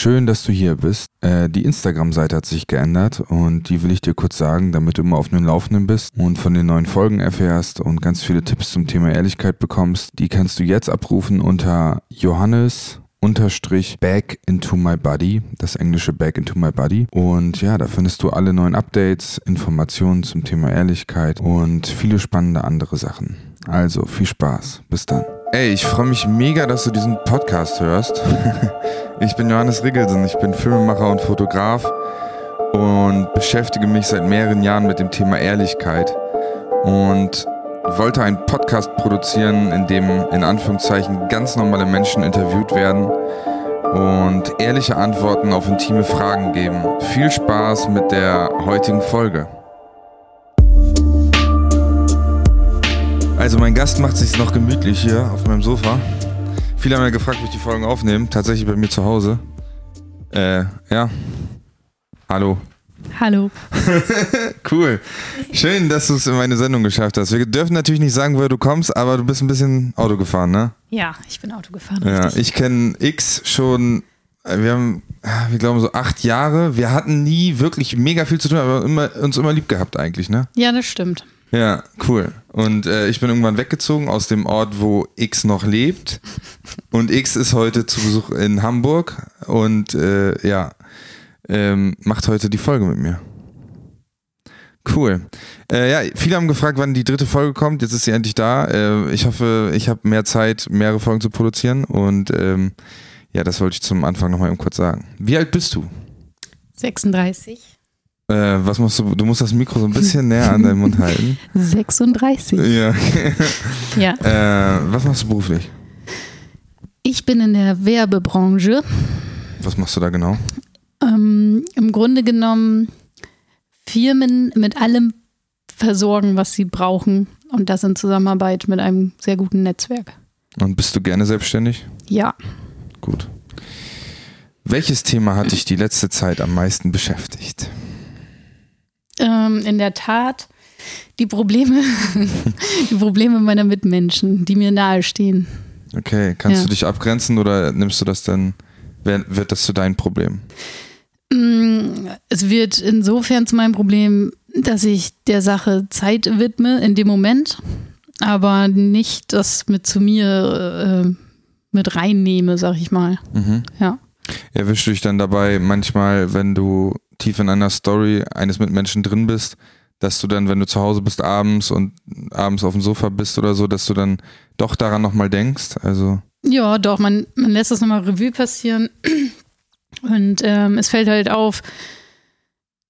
Schön, dass du hier bist. Äh, die Instagram-Seite hat sich geändert und die will ich dir kurz sagen, damit du immer auf dem Laufenden bist und von den neuen Folgen erfährst und ganz viele Tipps zum Thema Ehrlichkeit bekommst. Die kannst du jetzt abrufen unter Johannes unterstrich back into my body, das englische back into my body. Und ja, da findest du alle neuen Updates, Informationen zum Thema Ehrlichkeit und viele spannende andere Sachen. Also viel Spaß. Bis dann. Ey, ich freue mich mega, dass du diesen Podcast hörst. ich bin Johannes Riggelsen, ich bin Filmemacher und Fotograf und beschäftige mich seit mehreren Jahren mit dem Thema Ehrlichkeit und wollte einen Podcast produzieren, in dem in Anführungszeichen ganz normale Menschen interviewt werden und ehrliche Antworten auf intime Fragen geben. Viel Spaß mit der heutigen Folge. Also mein Gast macht sich noch gemütlich hier auf meinem Sofa. Viele haben ja gefragt, wie ich die Folgen aufnehme. Tatsächlich bei mir zu Hause. Äh, ja. Hallo. Hallo. cool. Schön, dass du es in meine Sendung geschafft hast. Wir dürfen natürlich nicht sagen, woher du kommst, aber du bist ein bisschen Auto gefahren, ne? Ja, ich bin Auto gefahren. Ja, richtig. ich kenne X schon, äh, wir haben, wir glauben so acht Jahre. Wir hatten nie wirklich mega viel zu tun, aber immer, uns immer lieb gehabt eigentlich, ne? Ja, das stimmt. Ja, cool. Und äh, ich bin irgendwann weggezogen aus dem Ort, wo X noch lebt. Und X ist heute zu Besuch in Hamburg und äh, ja, ähm, macht heute die Folge mit mir. Cool. Äh, ja, viele haben gefragt, wann die dritte Folge kommt. Jetzt ist sie endlich da. Äh, ich hoffe, ich habe mehr Zeit, mehrere Folgen zu produzieren. Und ähm, ja, das wollte ich zum Anfang nochmal eben kurz sagen. Wie alt bist du? 36. Äh, was machst du? Du musst das Mikro so ein bisschen näher an deinen Mund halten. 36. Ja. ja. Äh, was machst du beruflich? Ich bin in der Werbebranche. Was machst du da genau? Ähm, Im Grunde genommen Firmen mit allem versorgen, was sie brauchen. Und das in Zusammenarbeit mit einem sehr guten Netzwerk. Und bist du gerne selbstständig? Ja. Gut. Welches Thema hat dich die letzte Zeit am meisten beschäftigt? Ähm, in der Tat die Probleme, die Probleme meiner Mitmenschen, die mir nahestehen. Okay, kannst ja. du dich abgrenzen oder nimmst du das dann, wird das zu deinem Problem? Mm, es wird insofern zu meinem Problem, dass ich der Sache Zeit widme in dem Moment, aber nicht das mit zu mir äh, mit reinnehme, sag ich mal. Mhm. Ja. Erwischst du dich dann dabei manchmal, wenn du tief in einer Story eines Mitmenschen drin bist, dass du dann, wenn du zu Hause bist abends und abends auf dem Sofa bist oder so, dass du dann doch daran nochmal denkst? Also ja, doch, man, man lässt das nochmal Revue passieren und ähm, es fällt halt auf,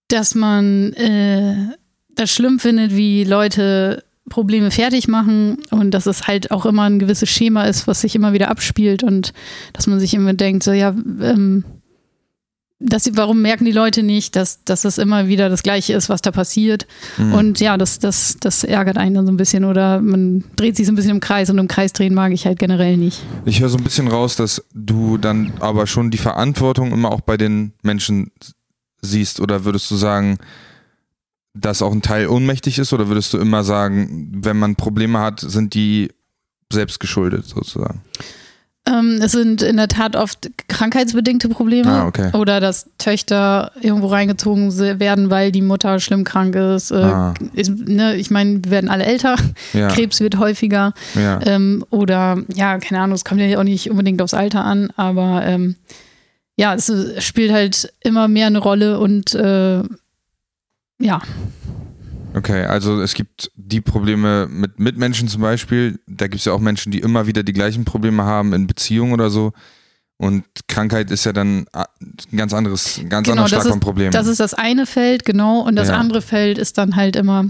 dass man äh, das schlimm findet, wie Leute Probleme fertig machen und dass es halt auch immer ein gewisses Schema ist, was sich immer wieder abspielt und dass man sich immer denkt, so ja, ähm, sie, warum merken die Leute nicht, dass, dass das immer wieder das Gleiche ist, was da passiert? Mhm. Und ja, das, das, das ärgert einen dann so ein bisschen oder man dreht sich so ein bisschen im Kreis und im Kreis drehen mag ich halt generell nicht. Ich höre so ein bisschen raus, dass du dann aber schon die Verantwortung immer auch bei den Menschen siehst oder würdest du sagen, dass auch ein Teil ohnmächtig ist oder würdest du immer sagen, wenn man Probleme hat, sind die selbst geschuldet sozusagen? Ähm, es sind in der Tat oft krankheitsbedingte Probleme ah, okay. oder dass Töchter irgendwo reingezogen werden, weil die Mutter schlimm krank ist. Äh, ah. ist ne, ich meine, wir werden alle älter, ja. Krebs wird häufiger ja. Ähm, oder ja, keine Ahnung, es kommt ja auch nicht unbedingt aufs Alter an, aber ähm, ja, es spielt halt immer mehr eine Rolle und äh, ja. Okay, also es gibt die Probleme mit Mitmenschen zum Beispiel. Da gibt es ja auch Menschen, die immer wieder die gleichen Probleme haben in Beziehungen oder so. Und Krankheit ist ja dann ein ganz anderes, ein ganz genau, anderes starkes Problem. Das ist das eine Feld, genau. Und das ja. andere Feld ist dann halt immer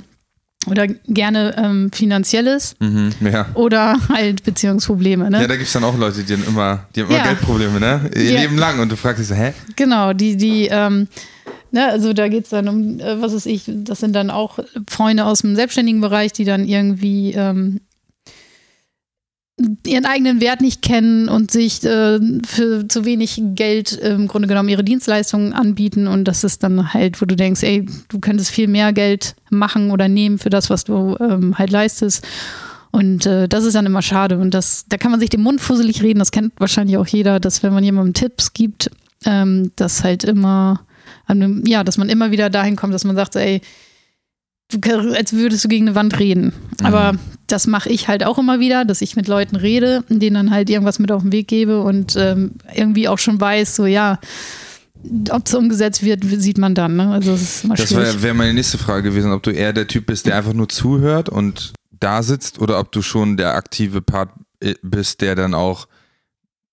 oder gerne ähm, finanzielles mhm, ja. oder halt Beziehungsprobleme. Ne? Ja, da gibt es dann auch Leute, die haben immer, die haben immer ja. Geldprobleme, ne? Ihr ja. Leben lang und du fragst dich so, hä? Genau, die, die ähm, Ne, also da geht es dann um, äh, was weiß ich, das sind dann auch Freunde aus dem selbstständigen Bereich, die dann irgendwie ähm, ihren eigenen Wert nicht kennen und sich äh, für zu wenig Geld äh, im Grunde genommen ihre Dienstleistungen anbieten. Und das ist dann halt, wo du denkst, ey, du könntest viel mehr Geld machen oder nehmen für das, was du ähm, halt leistest. Und äh, das ist dann immer schade. Und das, da kann man sich den Mund fusselig reden. Das kennt wahrscheinlich auch jeder, dass wenn man jemandem Tipps gibt, ähm, dass halt immer, ja, dass man immer wieder dahin kommt, dass man sagt, ey, als würdest du gegen eine Wand reden. Aber mhm. das mache ich halt auch immer wieder, dass ich mit Leuten rede, denen dann halt irgendwas mit auf den Weg gebe und ähm, irgendwie auch schon weiß, so ja, ob es umgesetzt wird, sieht man dann. Ne? Also das Das wäre wär meine nächste Frage gewesen, ob du eher der Typ bist, der einfach nur zuhört und da sitzt oder ob du schon der aktive Part äh, bist, der dann auch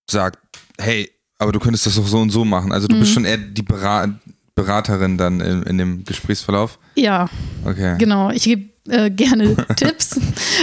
sagt, hey, aber du könntest das doch so und so machen. Also du mhm. bist schon eher die Berat Beraterin dann in, in dem Gesprächsverlauf? Ja. Okay. Genau. Ich gebe äh, gerne Tipps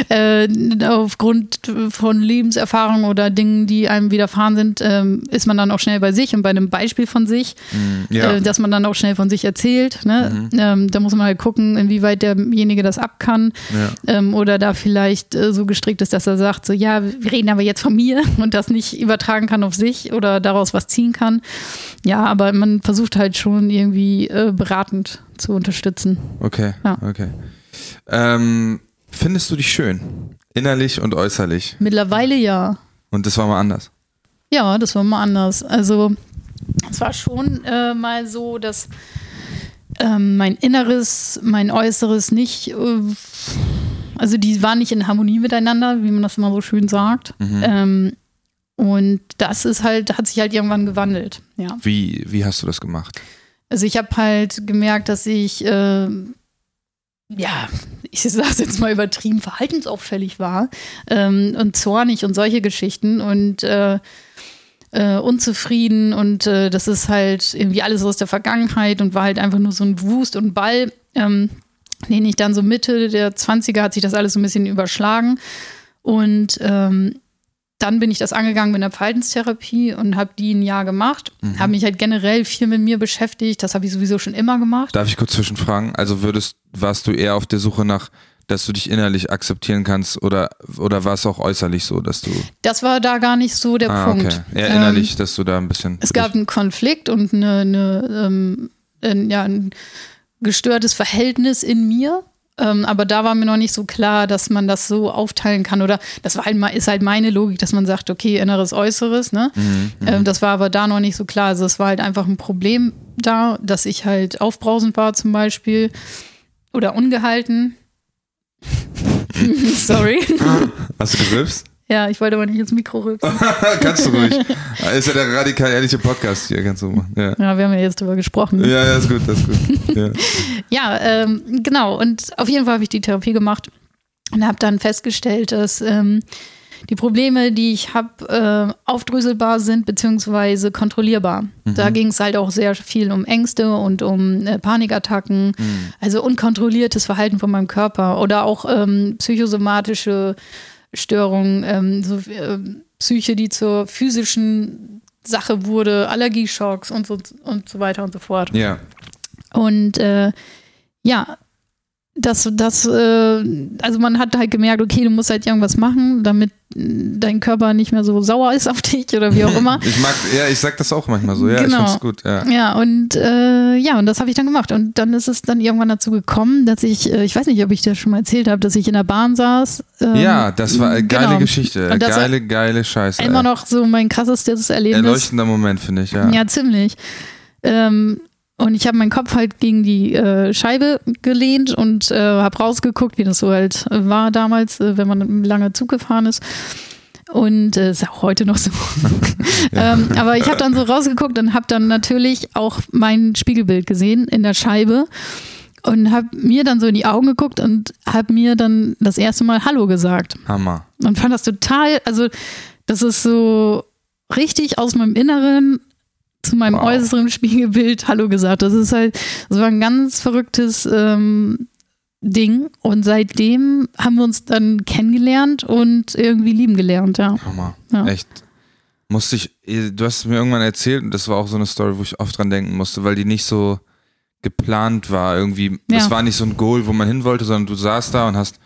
äh, aufgrund von Lebenserfahrungen oder Dingen, die einem widerfahren sind, ähm, ist man dann auch schnell bei sich und bei einem Beispiel von sich, mm, ja. äh, dass man dann auch schnell von sich erzählt. Ne? Mhm. Ähm, da muss man halt gucken, inwieweit derjenige das ab kann ja. ähm, oder da vielleicht äh, so gestrickt ist, dass er sagt, so ja, wir reden aber jetzt von mir und das nicht übertragen kann auf sich oder daraus was ziehen kann. Ja, aber man versucht halt schon irgendwie äh, beratend zu unterstützen. Okay, ja. okay. Ähm, findest du dich schön? Innerlich und äußerlich? Mittlerweile ja. Und das war mal anders? Ja, das war mal anders. Also, es war schon äh, mal so, dass ähm, mein Inneres, mein Äußeres nicht, äh, also die waren nicht in Harmonie miteinander, wie man das immer so schön sagt. Mhm. Ähm, und das ist halt, hat sich halt irgendwann gewandelt. Ja. Wie, wie hast du das gemacht? Also ich habe halt gemerkt, dass ich äh, ja, ich sage es jetzt mal übertrieben, verhaltensauffällig war ähm, und zornig und solche Geschichten und äh, äh, unzufrieden und äh, das ist halt irgendwie alles aus der Vergangenheit und war halt einfach nur so ein Wust und Ball, ähm, den ich dann so Mitte der 20er hat sich das alles so ein bisschen überschlagen und ähm, dann bin ich das angegangen mit der Verhaltenstherapie und habe die ein Jahr gemacht. Mhm. Habe mich halt generell viel mit mir beschäftigt. Das habe ich sowieso schon immer gemacht. Darf ich kurz zwischenfragen? Also würdest, warst du eher auf der Suche nach, dass du dich innerlich akzeptieren kannst oder, oder war es auch äußerlich so, dass du. Das war da gar nicht so der ah, Punkt. Okay. Eher innerlich, ähm, dass du da ein bisschen. Es gab einen Konflikt und eine, eine ähm, ein, ja, ein gestörtes Verhältnis in mir ähm, aber da war mir noch nicht so klar, dass man das so aufteilen kann. Oder das war halt, ist halt meine Logik, dass man sagt, okay, Inneres, Äußeres. Ne? Mhm, mhm, ähm, das war aber da noch nicht so klar. Also es war halt einfach ein Problem da, dass ich halt aufbrausend war zum Beispiel oder ungehalten. Sorry. Hast du gerülpst? Ja, ich wollte aber nicht ins Mikro rülpsen. kannst du ruhig. Ist ja der radikal ehrliche Podcast hier, kannst du machen. Ja, ja wir haben ja jetzt drüber gesprochen. Ja, ja, ist gut, das ist gut. Ja, ja ähm, genau. Und auf jeden Fall habe ich die Therapie gemacht und habe dann festgestellt, dass ähm, die Probleme, die ich habe, äh, aufdröselbar sind beziehungsweise kontrollierbar. Mhm. Da ging es halt auch sehr viel um Ängste und um äh, Panikattacken, mhm. also unkontrolliertes Verhalten von meinem Körper oder auch ähm, psychosomatische Störungen, ähm, so, äh, Psyche, die zur physischen Sache wurde, Allergieschocks und so, und so weiter und so fort. Ja. Und äh, ja, das, das, äh, also man hat halt gemerkt, okay, du musst halt irgendwas machen, damit dein Körper nicht mehr so sauer ist auf dich oder wie auch immer. ich mag, ja, ich sag das auch manchmal so, ja, genau. ich find's gut, ja. Ja, und äh, ja, und das habe ich dann gemacht. Und dann ist es dann irgendwann dazu gekommen, dass ich, äh, ich weiß nicht, ob ich das schon mal erzählt habe, dass ich in der Bahn saß. Ähm, ja, das war eine geile genau. Geschichte. Geile, geile Scheiße. Immer ey. noch so mein krassestes Erlebnis. Erleuchtender Moment, finde ich, ja. Ja, ziemlich. Ähm, und ich habe meinen Kopf halt gegen die äh, Scheibe gelehnt und äh, habe rausgeguckt, wie das so halt war damals, äh, wenn man lange Zug gefahren ist. Und äh, ist auch heute noch so. ähm, aber ich habe dann so rausgeguckt und habe dann natürlich auch mein Spiegelbild gesehen in der Scheibe und habe mir dann so in die Augen geguckt und habe mir dann das erste Mal Hallo gesagt. Hammer. Und fand das total, also das ist so richtig aus meinem Inneren zu meinem wow. äußeren Spiegelbild Hallo gesagt. Das ist halt, das war ein ganz verrücktes ähm, Ding. Und seitdem haben wir uns dann kennengelernt und irgendwie lieben gelernt, ja. Hammer. Ja. Echt. Musste ich, du hast mir irgendwann erzählt und das war auch so eine Story, wo ich oft dran denken musste, weil die nicht so geplant war. Irgendwie, es war nicht so ein Goal, wo man hin wollte, sondern du saßt da und hast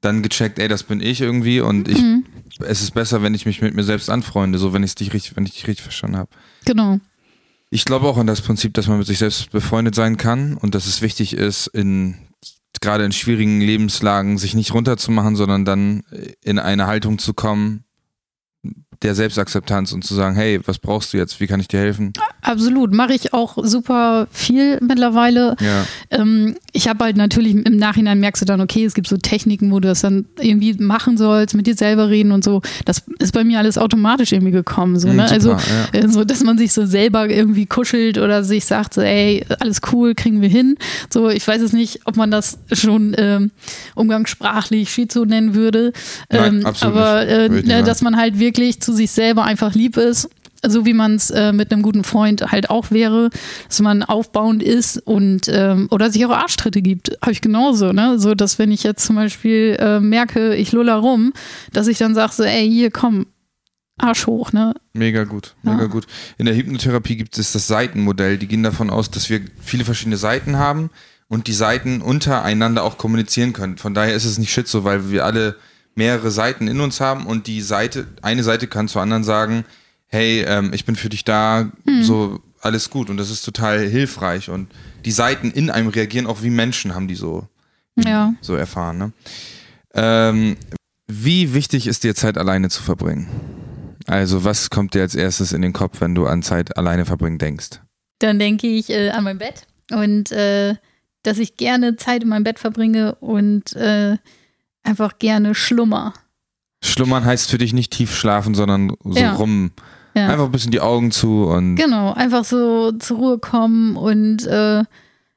dann gecheckt, ey, das bin ich irgendwie und ich, mhm. es ist besser, wenn ich mich mit mir selbst anfreunde, so wenn ich dich richtig, wenn ich dich richtig verstanden habe. Genau. Ich glaube auch an das Prinzip, dass man mit sich selbst befreundet sein kann und dass es wichtig ist, in gerade in schwierigen Lebenslagen sich nicht runterzumachen, sondern dann in eine Haltung zu kommen, der Selbstakzeptanz und zu sagen, hey, was brauchst du jetzt? Wie kann ich dir helfen? Absolut, mache ich auch super viel mittlerweile. Ja. Ähm, ich habe halt natürlich im Nachhinein merkst du dann, okay, es gibt so Techniken, wo du das dann irgendwie machen sollst, mit dir selber reden und so. Das ist bei mir alles automatisch irgendwie gekommen. So, Mhm, ne? super, also, ja. äh, so, dass man sich so selber irgendwie kuschelt oder sich sagt, so, ey, alles cool, kriegen wir hin. So, ich weiß es nicht, ob man das schon ähm, umgangssprachlich Schizo nennen würde. Nein, ähm, absolut aber äh, ne, dass man halt wirklich zu sich selber einfach lieb ist. So wie man es äh, mit einem guten Freund halt auch wäre, dass man aufbauend ist und ähm, oder sich auch Arschtritte gibt. Habe ich genauso, ne? So, dass wenn ich jetzt zum Beispiel äh, merke, ich luller rum, dass ich dann sage so, ey, hier komm, Arsch hoch, ne? Mega gut, mega Ja. gut. In der Hypnotherapie gibt es das Seitenmodell. Die gehen davon aus, dass wir viele verschiedene Seiten haben und die Seiten untereinander auch kommunizieren können. Von daher ist es nicht Schizo, weil wir alle mehrere Seiten in uns haben und die Seite, eine Seite kann zur anderen sagen, hey, ähm, ich bin für dich da, so alles gut. Und das ist total hilfreich. Und die Seiten in einem reagieren auch wie Menschen, haben die so, Ja. so erfahren. Ne? Ähm, wie wichtig ist dir Zeit alleine zu verbringen? Also was kommt dir als erstes in den Kopf, wenn du an Zeit alleine verbringen denkst? Dann denke ich äh, an mein Bett und äh, dass ich gerne Zeit in meinem Bett verbringe und äh, einfach gerne schlummer. Schlummern heißt für dich nicht tief schlafen, sondern so Ja. rum. Ja. Einfach ein bisschen die Augen zu und Genau, einfach so zur Ruhe kommen und äh,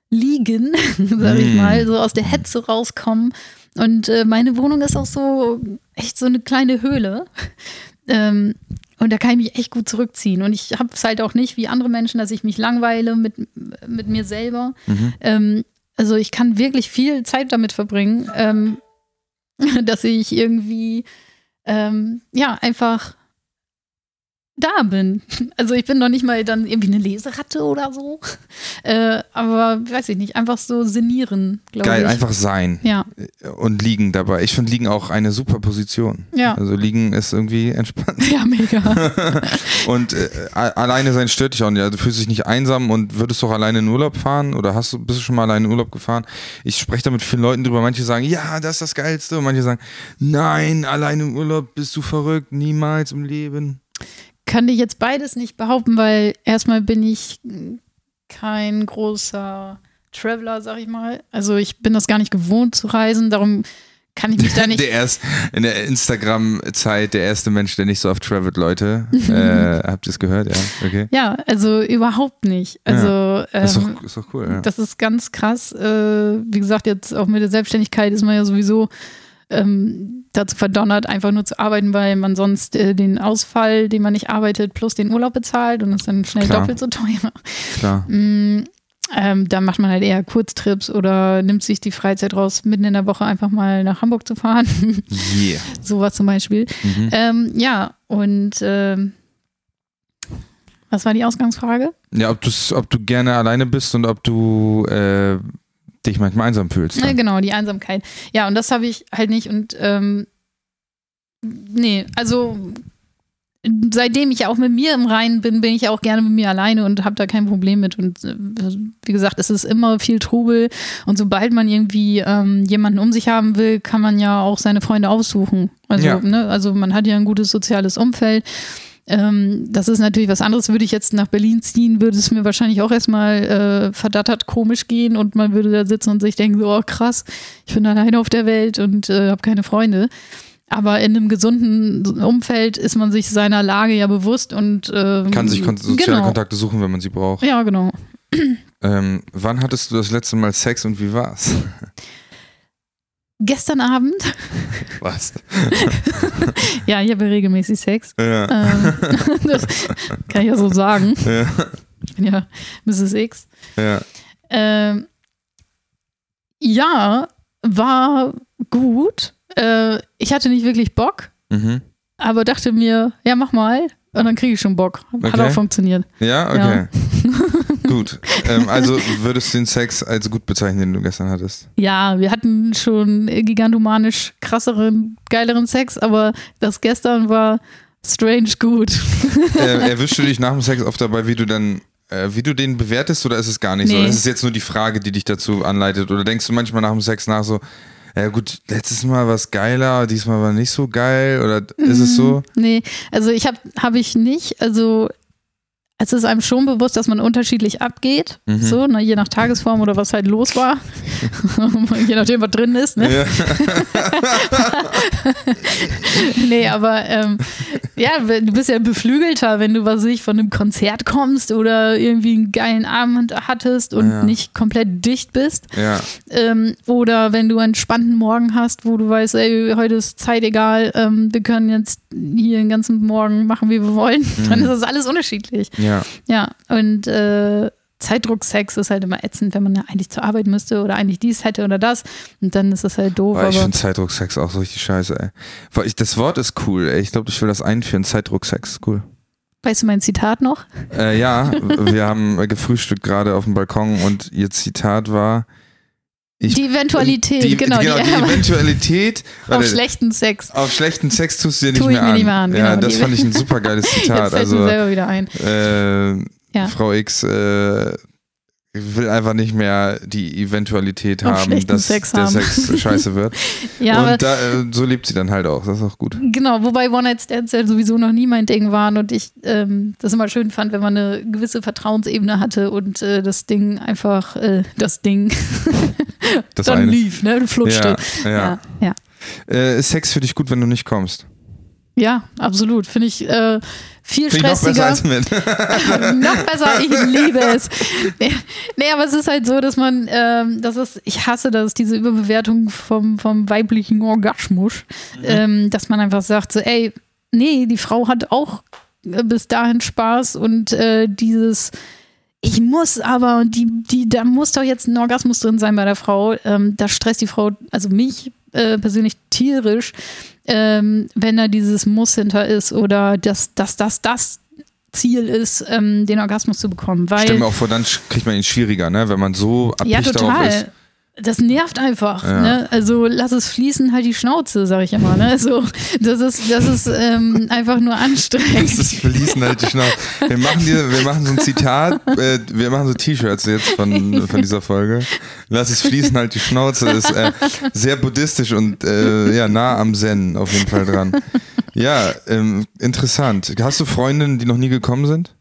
liegen, sag ich Mm. mal, so aus der Hetze rauskommen. Und äh, meine Wohnung ist auch so echt so eine kleine Höhle. Ähm, und da kann ich mich echt gut zurückziehen. Und ich habe es halt auch nicht wie andere Menschen, dass ich mich langweile mit, mit mir selber. Mhm. Ähm, also ich kann wirklich viel Zeit damit verbringen, ähm, dass ich irgendwie ähm, ja einfach da bin. Also ich bin noch nicht mal dann irgendwie eine Leseratte oder so. Äh, aber weiß ich nicht, einfach so sinnieren, glaube ich. geil, einfach sein Ja, und liegen dabei. Ich finde liegen auch eine super Position. ja. Also liegen ist irgendwie entspannt. Ja, mega. Und äh, alleine sein stört dich auch nicht. Also du fühlst dich nicht einsam und würdest doch alleine in Urlaub fahren oder hast du, bist du schon mal alleine in Urlaub gefahren? Ich spreche da mit vielen Leuten drüber. Manche sagen, ja, das ist das Geilste. Und manche sagen, nein, alleine im Urlaub bist du verrückt, niemals im Leben. Kann ich jetzt beides nicht behaupten, weil erstmal bin ich kein großer Traveler, sag ich mal. Also ich bin das gar nicht gewohnt zu reisen, darum kann ich mich da nicht Der erst in der Instagram-Zeit der erste Mensch, der nicht so oft travelt, Leute. äh, habt ihr es gehört? Ja, okay. Ja, also überhaupt nicht. Also Ist ähm, doch, ist doch cool. Ja. das ist ganz krass. Äh, wie gesagt, jetzt auch mit der Selbstständigkeit ist man ja sowieso ähm, dazu verdonnert, einfach nur zu arbeiten, weil man sonst äh, den Ausfall, den man nicht arbeitet, plus den Urlaub bezahlt und ist dann schnell Klar. doppelt so teuer. Klar. Mm, ähm, da macht man halt eher Kurztrips oder nimmt sich die Freizeit raus, mitten in der Woche einfach mal nach Hamburg zu fahren. Yeah. Sowas zum Beispiel. Mhm. Ähm, ja, und ähm, was war die Ausgangsfrage? Ja, ob, ob du gerne alleine bist und ob du äh, dich manchmal einsam fühlst. Ja, dann. genau, die Einsamkeit. Ja, und das habe ich halt nicht. Und ähm, nee, also seitdem ich auch mit mir im Reinen bin, bin ich auch gerne mit mir alleine und habe da kein Problem mit. Und äh, wie gesagt, es ist immer viel Trubel. Und sobald man irgendwie ähm, jemanden um sich haben will, kann man ja auch seine Freunde aussuchen. Also, Ja. ne, also man hat ja ein gutes soziales Umfeld. Ähm, das ist natürlich was anderes. Würde ich jetzt nach Berlin ziehen, würde es mir wahrscheinlich auch erstmal äh, verdattert komisch gehen und man würde da sitzen und sich denken, so, oh krass, ich bin alleine auf der Welt und äh, habe keine Freunde. Aber in einem gesunden Umfeld ist man sich seiner Lage ja bewusst und ähm, Kann sich kon soziale genau. Kontakte suchen, wenn man sie braucht. Ja, genau. Ähm, wann hattest du das letzte Mal Sex und wie war's? Gestern Abend, Was? ja, ich habe ja regelmäßig Sex. Ja. Ähm, das kann ich ja so sagen. Ja. Ich bin ja Mrs. X. ja. Ähm, ja, war gut. Äh, ich hatte nicht wirklich Bock, Mhm. aber dachte mir, ja, mach mal. Und dann kriege ich schon Bock. Hat Okay. auch funktioniert. Ja, okay. Gut. Ähm, also würdest du den Sex als gut bezeichnen, den du gestern hattest? Ja, wir hatten schon gigantomanisch krasseren, geileren Sex, aber das gestern war strange gut. äh, erwischst du dich nach dem Sex oft dabei, wie du dann, äh, wie du den bewertest oder ist es gar nicht so? Nee. Das ist jetzt nur die Frage, die dich dazu anleitet. Oder denkst du manchmal nach dem Sex nach so, Ja gut, letztes Mal war es geiler, diesmal war nicht so geil oder ist es so? Nee, also ich habe habe ich nicht, also es ist einem schon bewusst, dass man unterschiedlich abgeht, Mhm. so, ne, je nach Tagesform oder was halt los war. je nachdem, was drin ist, ne? Ja. nee, aber ähm, ja, du bist ja beflügelter, wenn du, was weiß ich, von einem Konzert kommst oder irgendwie einen geilen Abend hattest und Ja. nicht komplett dicht bist. ja. Ähm, oder wenn du einen entspannten Morgen hast, wo du weißt, ey, heute ist Zeit egal, ähm, wir können jetzt hier den ganzen Morgen machen, wie wir wollen, dann ist das alles unterschiedlich. Ja. Ja, und äh, Zeitdrucksex ist halt immer ätzend, wenn man ja eigentlich zur Arbeit müsste oder eigentlich dies hätte oder das. Und dann ist das halt doof. Boah, ich finde Zeitdrucksex auch so richtig scheiße, ey. Ich, das Wort ist cool, ey. Ich glaube, ich will das einführen. Zeitdrucksex, cool. weißt du mein Zitat noch? Äh, ja, wir haben gefrühstückt gerade auf dem Balkon und ihr Zitat war. Ich, die Eventualität, die, genau. genau, die, Eventualität. auf warte, schlechten Sex. auf schlechten Sex tust du dir nicht, Tu ich mehr, mir an. nicht mehr an, Ja, genau, das die- fand ich ein super geiles Zitat. Jetzt fällt mir Also, selber wieder ein. äh, Ja. Frau X äh, will einfach nicht mehr die Eventualität Auf haben, dass Sex der haben. Sex scheiße wird. Ja, und da, äh, so lebt sie dann halt auch. Das ist auch gut. Genau, wobei One-Night-Stands ja sowieso noch nie mein Ding waren und ich ähm, das immer schön fand, wenn man eine gewisse Vertrauensebene hatte und äh, das Ding einfach, äh, das Ding Das dann eine. lief, ne, flutschte. Ja, ja. ja. ja. Äh, ist Sex für dich gut, wenn du nicht kommst? Ja, absolut. Finde ich äh, viel Finde ich noch besser stressiger. als mit. noch besser, ich liebe es. Nee, nee, aber es ist halt so, dass man, ähm, das ist, ich hasse das, diese Überbewertung vom, vom weiblichen Orgasmus, ähm, dass man einfach sagt, so, ey, nee, die Frau hat auch äh, bis dahin Spaß und äh, dieses ich muss aber, und die, die, da muss doch jetzt ein Orgasmus drin sein bei der Frau. Ähm, das stresst die Frau, also mich äh, persönlich tierisch, ähm, wenn da dieses Muss hinter ist oder dass dass das das Ziel ist, ähm, den Orgasmus zu bekommen. Weil, Stell mir auch vor, dann kriegt man ihn schwieriger, ne? wenn man so ja, abhängig darauf ist. Das nervt einfach. Ja. Ne? Also lass es fließen, halt die Schnauze, sag ich immer. Ne? Also, das ist, das ist ähm, einfach nur anstrengend. Das ist fließen halt die Schnauze. Wir machen, hier, wir machen so ein Zitat, äh, wir machen so T-Shirts jetzt von, von dieser Folge. Lass es fließen halt die Schnauze. ist äh, sehr buddhistisch und äh, ja, nah am Zen auf jeden Fall dran. Ja, ähm, interessant. Hast du Freundinnen, die noch nie gekommen sind?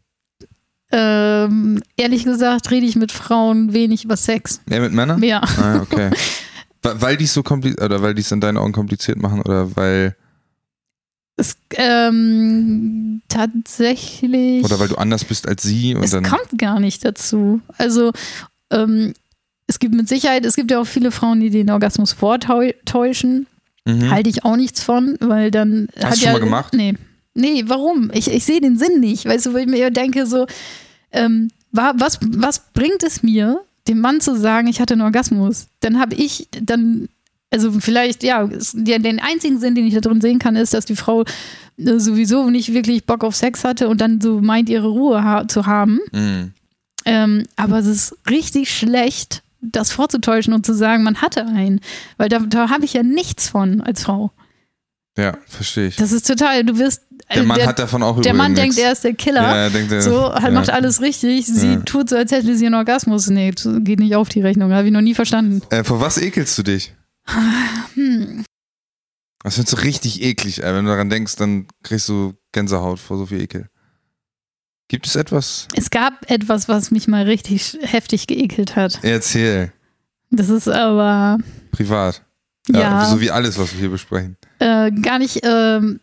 Ähm, ehrlich gesagt rede ich mit Frauen wenig über Sex. Eher mit Männern? Ja. Ah, okay. Weil die es so kompliziert, oder weil die es in deinen Augen kompliziert machen, oder weil, Es, ähm, tatsächlich. oder weil du anders bist als sie und es dann. kommt gar nicht dazu. Also, ähm, es gibt mit Sicherheit, es gibt ja auch viele Frauen, die den Orgasmus vortäuschen. Mhm. Halte ich auch nichts von, weil dann. Hast du schon ja, mal gemacht? Nee. Nee, warum? Ich, ich sehe den Sinn nicht. Weißt du, weil ich mir denke, so, ähm, wa- was, was bringt es mir, dem Mann zu sagen, ich hatte einen Orgasmus? Dann habe ich, dann, also vielleicht, ja, den einzigen Sinn, den ich da drin sehen kann, ist, dass die Frau äh, sowieso nicht wirklich Bock auf Sex hatte und dann so meint, ihre Ruhe ha zu haben. Mhm. Ähm, aber es ist richtig schlecht, das vorzutäuschen und zu sagen, man hatte einen. Weil da, da habe ich ja nichts von als Frau. Ja, verstehe ich. Das ist total, du wirst. Der äh, Mann der, hat davon auch der Mann denkt, er ist der Killer. Ja, er denkt, er- so, halt ja. macht alles richtig. Sie Ja. tut so, als hätte sie einen Orgasmus. Nee, geht nicht auf die Rechnung. Habe ich noch nie verstanden. Äh, vor was ekelst du dich? Hm. Das findest du richtig eklig, ey. Wenn du daran denkst, dann kriegst du Gänsehaut vor so viel Ekel. Gibt es etwas? Es gab etwas, was mich mal richtig heftig geekelt hat. Erzähl. Das ist aber Privat. Ja. So wie alles, was wir hier besprechen. äh, gar nicht ähm,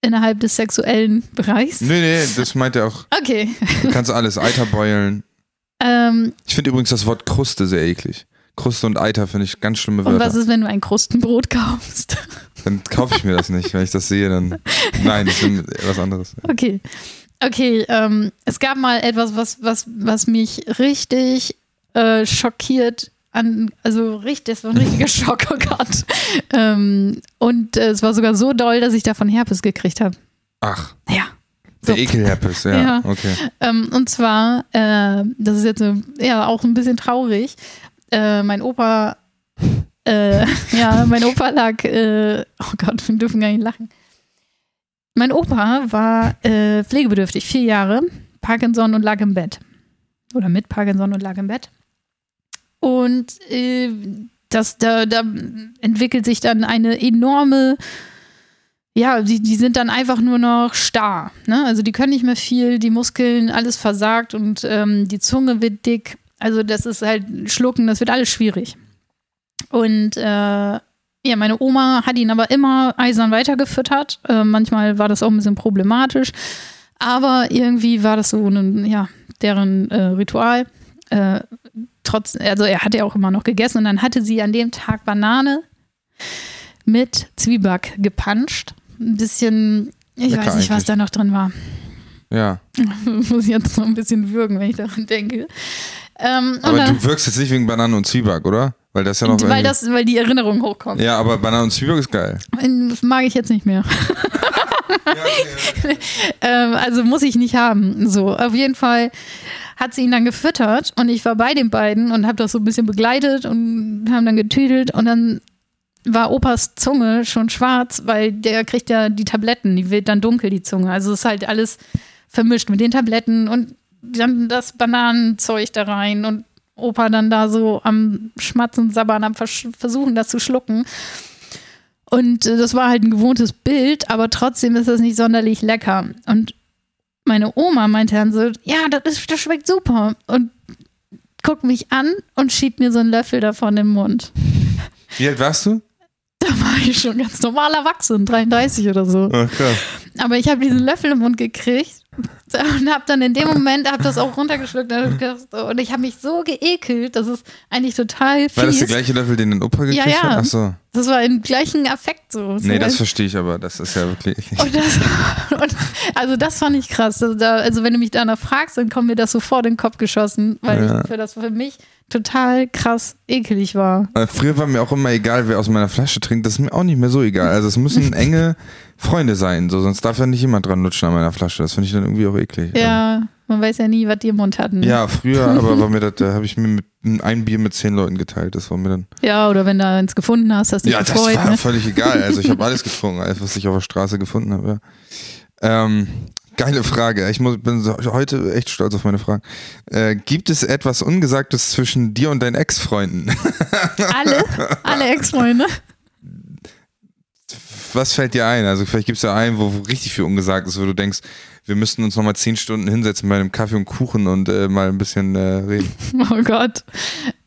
innerhalb des sexuellen Bereichs. Nee, nee, das meint er auch. Okay. Du kannst alles. Eiter beulen. Ähm, Ich finde übrigens das Wort Kruste sehr eklig. Kruste und Eiter finde ich ganz schlimme und was Wörter. ist, wenn du ein Krustenbrot kaufst? Dann kaufe ich mir das nicht. Wenn ich das sehe, dann. Nein, ich will was anderes. Okay. Okay, ähm, es gab mal etwas, was, was, was mich richtig äh, schockiert an, also richtig, das war ein richtiger Schock, oh Gott. Ähm, und äh, es war sogar so doll, dass ich davon Herpes gekriegt habe. Ach, Ja. der So. Ekelherpes, ja. Ja. Okay. Ähm, und zwar, äh, das ist jetzt ja auch ein bisschen traurig. Äh, mein Opa, äh, ja, mein Opa lag, äh, oh Gott, wir dürfen gar nicht lachen. Mein Opa war äh, pflegebedürftig, vier Jahre, Parkinson und lag im Bett. Oder mit Parkinson und lag im Bett. Und äh, das, da, da entwickelt sich dann eine enorme, ja, die, die sind dann einfach nur noch starr. Ne? Also die können nicht mehr viel, die Muskeln, alles versagt und ähm, die Zunge wird dick. Also das ist halt Schlucken, das wird alles schwierig. Und äh, ja, meine Oma hat ihn aber immer eisern weitergefüttert. Äh, manchmal war das auch ein bisschen problematisch. Aber irgendwie war das so ein, ja, deren äh, Ritual. Äh, trotz, also er hat ja auch immer noch gegessen und dann hatte sie an dem Tag Banane mit Zwieback gepanscht. Ein bisschen, ich Lecker weiß nicht, was eigentlich. da noch drin war. Ja. Muss ich jetzt so ein bisschen würgen, wenn ich daran denke. Ähm, Aber dann, du wirkst jetzt nicht wegen Bananen und Zwieback, oder? Weil das ja noch. weil, das, weil die Erinnerung hochkommt. ja, aber Bananen und Zwieback ist geil. Das mag ich jetzt nicht mehr. ähm, also muss ich nicht haben. So, auf jeden Fall hat sie ihn dann gefüttert und ich war bei den beiden und habe das so ein bisschen begleitet und haben dann getüdelt und dann war Opas Zunge schon schwarz, weil der kriegt ja die Tabletten, die wird dann dunkel, die Zunge. Also es ist halt alles vermischt mit den Tabletten und dann das Bananenzeug da rein und Opa dann da so am Schmatzen, Sabbern, am Versch Versuchen, das zu schlucken. Und äh, das war halt ein gewohntes Bild, aber trotzdem ist das nicht sonderlich lecker. Und meine Oma meinte dann so, ja, das, ist, das schmeckt super. Und guckt mich an und schiebt mir so einen Löffel davon im Mund. Wie alt warst du? Da war ich schon ganz normal erwachsen, 33 oder so. Oh, krass. Aber ich habe diesen Löffel im Mund gekriegt und habe dann in dem Moment hab das auch runtergeschluckt und, so- ich habe mich so geekelt, das ist eigentlich total fies. War das der gleiche Löffel, den dein Opa gekriegt ja. hat? Achso. Das war im gleichen Affekt so. Nee, so das verstehe ich aber. Das ist ja wirklich. und das, und, also das fand ich krass. Also, da, also wenn du mich danach fragst, dann kommt mir das sofort in den Kopf geschossen, weil Ja. ich, für das für mich total krass ekelig war. Äh, Früher war mir auch immer egal, wer aus meiner Flasche trinkt. Das ist mir auch nicht mehr so egal. Also es müssen enge Freunde sein, so sonst darf ja nicht jemand dran lutschen an meiner Flasche. Das finde ich dann irgendwie auch eklig. Ja, man weiß ja nie, was die im Mund hatten. Ja, früher, aber war mir das, da habe ich mir mit ein Bier mit zehn Leuten geteilt. Das war mir dann. Ja, oder wenn du eins gefunden hast, hast du dich Ja, das gefreut. war ne? völlig egal. Also ich habe alles getrunken, alles, was ich auf der Straße gefunden habe. Ja. Ähm, geile Frage. Ich muss, bin heute echt stolz auf meine Fragen. Äh, gibt es etwas Ungesagtes zwischen dir und deinen Ex-Freunden? Alle, alle Ex-Freunde. Was fällt dir ein? Also vielleicht gibt es ja einen, wo, wo richtig viel ungesagt ist, wo du denkst, wir müssten uns nochmal zehn Stunden hinsetzen bei einem Kaffee und Kuchen und äh, mal ein bisschen äh, reden. Oh Gott.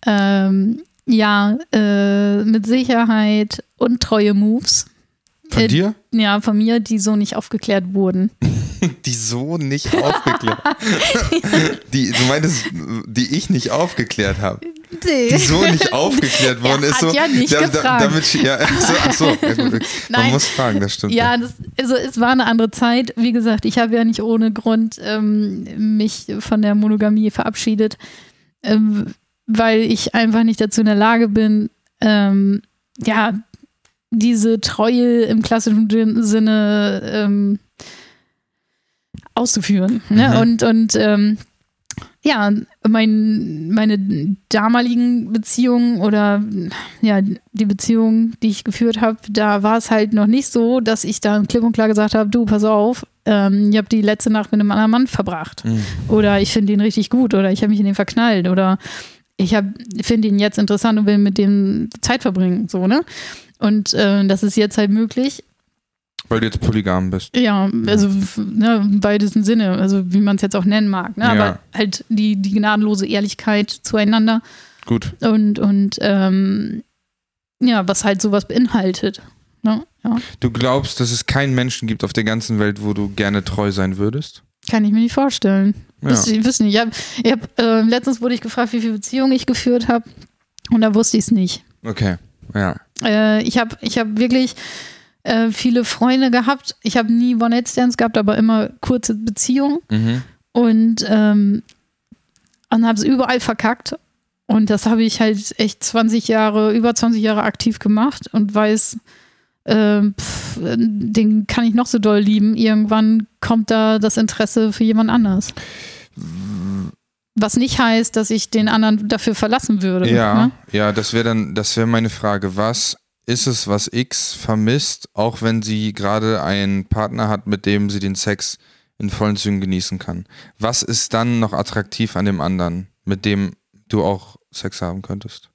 Ähm, ja, äh, mit Sicherheit untreue Moves. Von Äh, dir? Ja, von mir, die so nicht aufgeklärt wurden. Die so nicht aufgeklärt. die, du meintest, die ich nicht aufgeklärt habe. Die so nicht aufgeklärt worden ist. so, ja nicht gefragt. damit, ja, so, ach so, ja, gut, man muss fragen, das stimmt. Ja, das, also es war eine andere Zeit. Wie gesagt, ich habe ja nicht ohne Grund ähm, mich von der Monogamie verabschiedet, ähm, weil ich einfach nicht dazu in der Lage bin, ähm, ja, diese Treue im klassischen Sinne ähm, auszuführen. Ne? Mhm. Und, und ähm, ja, mein, meine damaligen Beziehungen oder ja, die Beziehung, die ich geführt habe, da war es halt noch nicht so, dass ich da klipp und klar gesagt habe, du, pass auf, ähm, ich habe die letzte Nacht mit einem anderen Mann verbracht. Mhm. Oder ich finde ihn richtig gut oder ich habe mich in den verknallt oder ich finde ihn jetzt interessant und will mit dem Zeit verbringen, so, ne? Und äh, das ist jetzt halt möglich. Weil du jetzt polygam bist. Ja, also ne, im weitesten Sinne, also wie man es jetzt auch nennen mag. Ne? Ja. Aber halt die, die gnadenlose Ehrlichkeit zueinander Gut. und, und ähm, ja, was halt sowas beinhaltet. Ne? Ja, Du glaubst, dass es keinen Menschen gibt auf der ganzen Welt, wo du gerne treu sein würdest? kann ich mir nicht vorstellen. Ja. Ich wüsste nicht. Ich hab, ich hab, äh, letztens wurde ich gefragt, wie viele Beziehungen ich geführt habe und da wusste ich es nicht. Okay. Ja. Äh, ich habe ich hab wirklich äh, viele Freunde gehabt. Ich habe nie One-Night-Stands gehabt, aber immer kurze Beziehungen. Mhm. und ähm, und habe es überall verkackt. Und das habe ich halt echt 20 Jahre, über 20 Jahre aktiv gemacht und weiß, ähm, pff, den kann ich noch so doll lieben. Irgendwann kommt da das Interesse für jemand anders. Was nicht heißt, dass ich den anderen dafür verlassen würde. Ja, Ne? ja, das wäre dann, das wäre meine Frage. Was ist es, was X vermisst, auch wenn sie gerade einen Partner hat, mit dem sie den Sex in vollen Zügen genießen kann? Was ist dann noch attraktiv an dem anderen, mit dem du auch Sex haben könntest?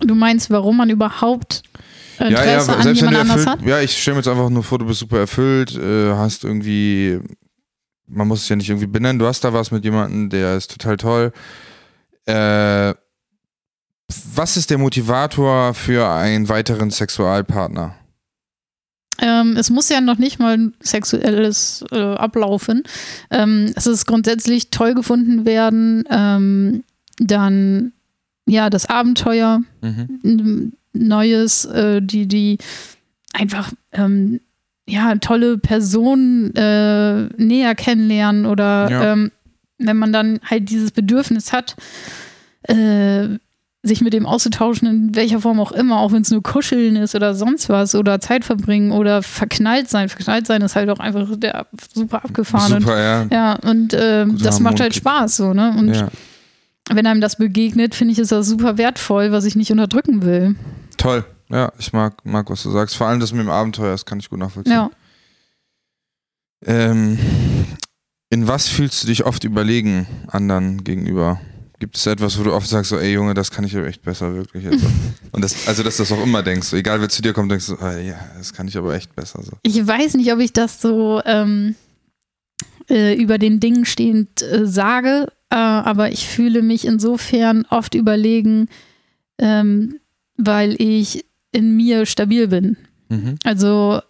Du meinst, warum man überhaupt Interesse ja, ja, an selbst wenn jemand du anders erfüllt, hat? ja, ich stelle mir jetzt einfach nur vor, du bist super erfüllt, äh, hast irgendwie, man muss es ja nicht irgendwie benennen, du hast da was mit jemandem, der ist total toll. Äh, was ist der Motivator für einen weiteren Sexualpartner? Ähm, es muss ja noch nicht mal ein sexuelles äh, ablaufen. Ähm, es ist grundsätzlich toll gefunden werden. Ähm, dann ja das Abenteuer, Mhm. Neues, äh, die die einfach ähm, ja tolle Personen äh, näher kennenlernen oder Ja. ähm, wenn man dann halt dieses Bedürfnis hat, äh, sich mit dem auszutauschen, in welcher Form auch immer, auch wenn es nur Kuscheln ist oder sonst was oder Zeit verbringen oder verknallt sein. Verknallt sein ist halt auch einfach der super abgefahren. Super, ja. Und, ja, und äh, das macht halt. Spaß so, ne? Und ja. wenn einem das begegnet, finde ich, ist das super wertvoll, was ich nicht unterdrücken will. Toll. Ja, ich mag, mag, was du sagst. Vor allem das mit dem Abenteuer, das kann ich gut nachvollziehen. Ja. Ähm, in was fühlst du dich oft überlegen anderen gegenüber? Gibt es etwas, wo du oft sagst, so, ey Junge, das kann ich aber echt besser, wirklich jetzt. Und das, also, dass du das auch immer denkst, so, egal wer zu dir kommt, denkst du, ah, ja, das kann ich aber echt besser. So. Ich weiß nicht, ob ich das so ähm, äh, über den Dingen stehend äh, sage, äh, aber ich fühle mich insofern oft überlegen, ähm, weil ich in mir stabil bin. Mhm. Also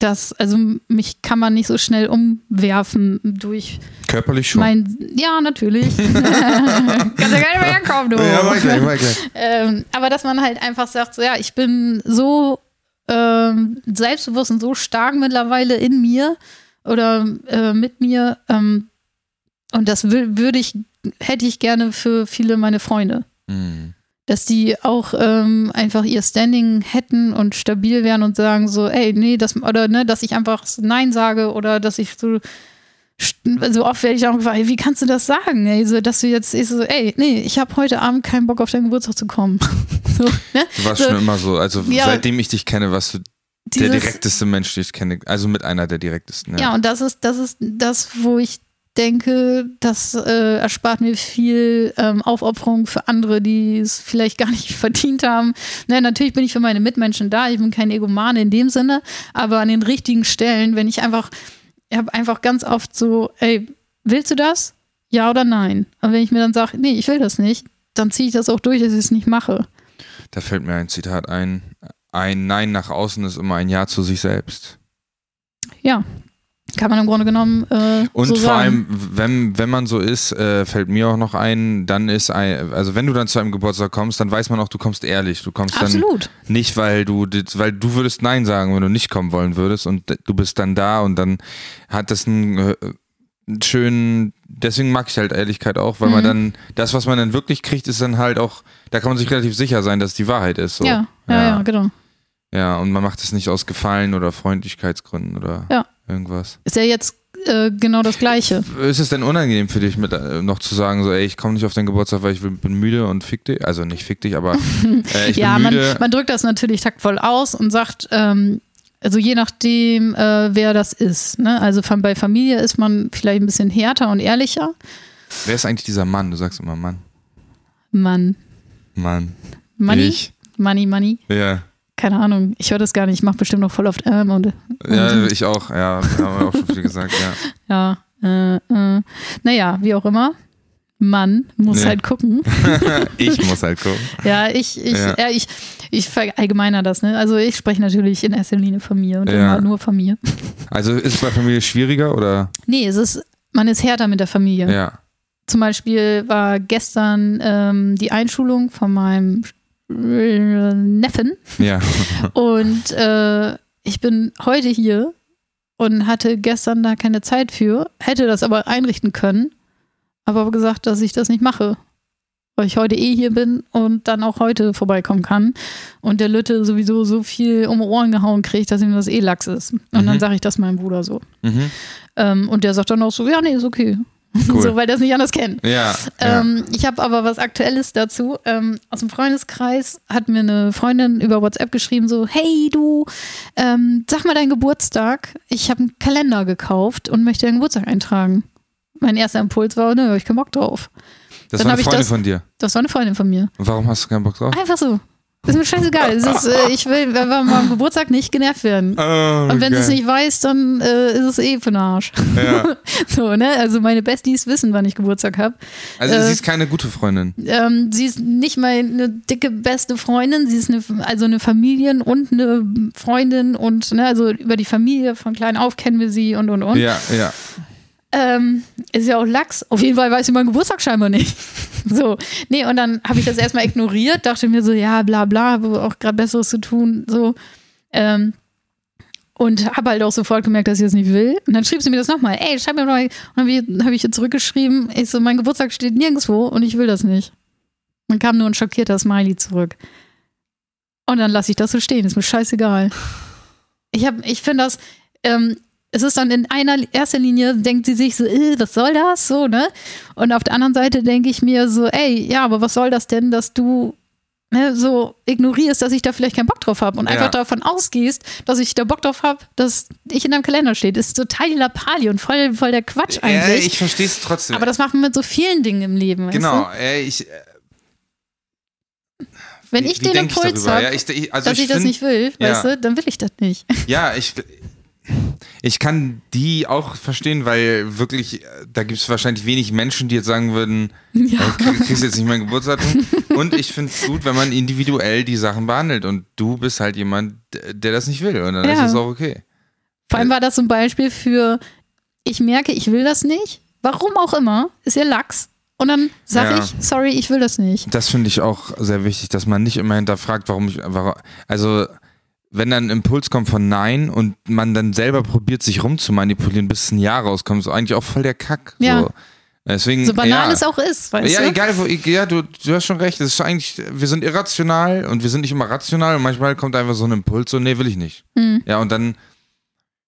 das, also mich kann man nicht so schnell umwerfen durch Körperlich schon. mein, ja natürlich. Kannst ja gerne mehr herkommen, du. ja, mach gleich, mach gleich. Ähm, aber dass man halt einfach sagt, so ja, ich bin so ähm, selbstbewusst und so stark mittlerweile in mir oder äh, mit mir ähm, und das wü- würde ich, hätte ich gerne für viele meine Freunde. Mhm. Dass die auch ähm, einfach ihr Standing hätten und stabil wären und sagen so, ey, nee, das, oder ne, dass ich einfach Nein sage oder dass ich so so oft werde ich auch gefragt, ey, wie kannst du das sagen? Ey, so, dass du jetzt ich so, ey, nee, ich habe heute Abend keinen Bock auf deinen Geburtstag zu kommen. so, ne? Du warst So, schon immer so, also Ja. seitdem ich dich kenne, warst du der dieses- direkteste Mensch, den ich kenne. Also mit einer der direktesten. Ja. Ja, und das ist, das ist das, wo ich denke, das äh, erspart mir viel ähm, Aufopferung für andere, die es vielleicht gar nicht verdient haben. Ne, natürlich bin ich für meine Mitmenschen da, ich bin kein Egomane in dem Sinne, aber an den richtigen Stellen, wenn ich einfach, ich habe einfach ganz oft so, ey, willst du das? Ja oder nein? Und wenn ich mir dann sage, nee, ich will das nicht, dann ziehe ich das auch durch, dass ich es nicht mache. Da fällt mir ein Zitat ein. Ein Nein nach außen ist immer ein Ja zu sich selbst. Ja, kann man im Grunde genommen äh, Und so vor sagen. allem, wenn, wenn man so ist, äh, fällt mir auch noch ein, dann ist ein, also wenn du dann zu einem Geburtstag kommst, dann weiß man auch, du kommst ehrlich. Du kommst Absolut. dann nicht, weil du, weil du würdest Nein sagen, wenn du nicht kommen wollen würdest und du bist dann da und dann hat das einen, äh, einen schönen, deswegen mag ich halt Ehrlichkeit auch, weil man Mhm. dann, das, was man dann wirklich kriegt, ist dann halt auch, da kann man sich relativ sicher sein, dass es die Wahrheit ist. So. Ja, ja, ja, genau. Ja, und man macht es nicht aus Gefallen oder Freundlichkeitsgründen oder Ja. irgendwas. Ist ja jetzt äh, genau das Gleiche. Ist es denn unangenehm für dich, mit, äh, noch zu sagen, so, ey, ich komme nicht auf deinen Geburtstag, weil ich bin müde und fick dich? Also nicht fick dich, aber äh, ich ja, bin man, müde. man drückt das natürlich taktvoll aus und sagt, ähm, also je nachdem, äh, wer das ist. Ne? Also von, bei Familie ist man vielleicht ein bisschen härter und ehrlicher. Wer ist eigentlich dieser Mann? Du sagst immer Mann. Mann. Mann. Money? Ich. Money, Money? Ja. Keine Ahnung. Ich höre das gar nicht. Ich mache bestimmt noch voll oft ähm und Ja, ich auch. Ja, haben wir auch schon viel gesagt, ja. ja. Äh, äh. Naja, wie auch immer. Mann muss Ja. halt gucken. Ich muss halt gucken. Ja, ich, ich, Ja. ja. ich, ich verallgemeiner das, ne? Also ich spreche natürlich in erster Linie von mir und Ja. immer nur von mir. Also ist es bei Familie schwieriger oder? Nee, es ist, man ist härter mit der Familie. Ja. Zum Beispiel war gestern ähm, die Einschulung von meinem äh, Neffen Ja. und äh, ich bin heute hier und hatte gestern da keine Zeit für, hätte das aber einrichten können, aber habe gesagt, dass ich das nicht mache. Weil ich heute eh hier bin und dann auch heute vorbeikommen kann. Und der Lütte sowieso so viel um die Ohren gehauen kriegt, dass ihm das eh Lachs ist. Und Mhm. dann sage ich das meinem Bruder so. Mhm. Ähm, und der sagt dann auch so, ja, nee, ist okay. Cool. so, weil der es nicht anders kennt. Ja. ja. Ähm, ich habe aber was Aktuelles dazu. Ähm, aus dem Freundeskreis hat mir eine Freundin über WhatsApp geschrieben, so, hey du, ähm, sag mal deinen Geburtstag. Ich habe einen Kalender gekauft und möchte deinen Geburtstag eintragen. Mein erster Impuls war, nö, hab ich keinen Bock drauf. Das dann war eine Freundin das- von dir. Das war eine Freundin von mir. Und warum hast du keinen Bock drauf? Einfach so. Ist mir scheißegal. Ist, äh, ich will bei meinem Geburtstag nicht genervt werden. Oh, Und wenn sie es nicht weiß, dann äh, ist es eh für den Arsch. Ja. So, ne? Also meine Besties wissen, wann ich Geburtstag habe. Also Äh, sie ist keine gute Freundin. Ähm, sie ist nicht meine dicke beste Freundin, sie ist eine, also eine Familien- und eine Freundin und ne, also über die Familie von klein auf kennen wir sie und und und. Ja, ja. Ähm, ist ja auch Lachs. Auf jeden Fall weiß sie meinen Geburtstag scheinbar nicht. So, nee, und dann habe ich das erstmal ignoriert, dachte mir so, ja, bla bla, habe auch gerade Besseres zu tun, so. Ähm, und habe halt auch sofort gemerkt, dass sie das nicht will. Und dann schrieb sie mir das nochmal. Ey, schreib mir mal. Und dann habe ich, ich ihr zurückgeschrieben, ich so, mein Geburtstag steht nirgendwo und ich will das nicht. Dann kam nur ein schockierter Smiley zurück. Und dann lasse ich das so stehen, ist mir scheißegal. Ich, ich finde das, ähm, es ist dann in einer erster Linie, denkt sie sich so, äh, was soll das? So, ne? Und auf der anderen Seite denke ich mir so, ey, ja, aber was soll das denn, dass du ne, so ignorierst, dass ich da vielleicht keinen Bock drauf habe und Ja. einfach davon ausgehst, dass ich da Bock drauf habe, dass ich in deinem Kalender steht. Ist total die Lappali und voll, voll der Quatsch eigentlich. ich verstehe es trotzdem. aber das macht man mit so vielen Dingen im Leben. weißt genau, Du? äh, ich, äh, Wenn wie- ich wie den Impuls habe, ja, ich, ich, also dass ich, das find- nicht will, Ja. weißt du, dann will ich das nicht. Ja, ich, ich kann die auch verstehen, weil wirklich, äh, da gibt es wahrscheinlich wenig Menschen, die jetzt sagen würden, Ja. äh, krieg- kriegst jetzt nicht mein Geburtstag. Und ich finde es gut, wenn man individuell die Sachen behandelt. Und du bist halt jemand, der das nicht will. Und dann Ja. ist es auch okay. Vor allem war das ein Beispiel für, ich merke, ich will das nicht. Warum auch immer, ist ja Lachs. Und dann sage Ja. ich, sorry, ich will das nicht. Das finde ich auch sehr wichtig, dass man nicht immer hinterfragt, warum ich, warum, also wenn dann ein Impuls kommt von Nein und man dann selber probiert, sich rumzumanipulieren, bis ein Ja rauskommt, ist eigentlich auch voll der Kack. Ja. So. Deswegen, So banal ja. es auch ist, weißt Ja, du? egal, wo, ja, du, du hast schon recht. Es ist eigentlich, wir sind irrational und wir sind nicht immer rational und manchmal kommt einfach so ein Impuls, so, nee, will ich nicht. Hm. Ja, und dann,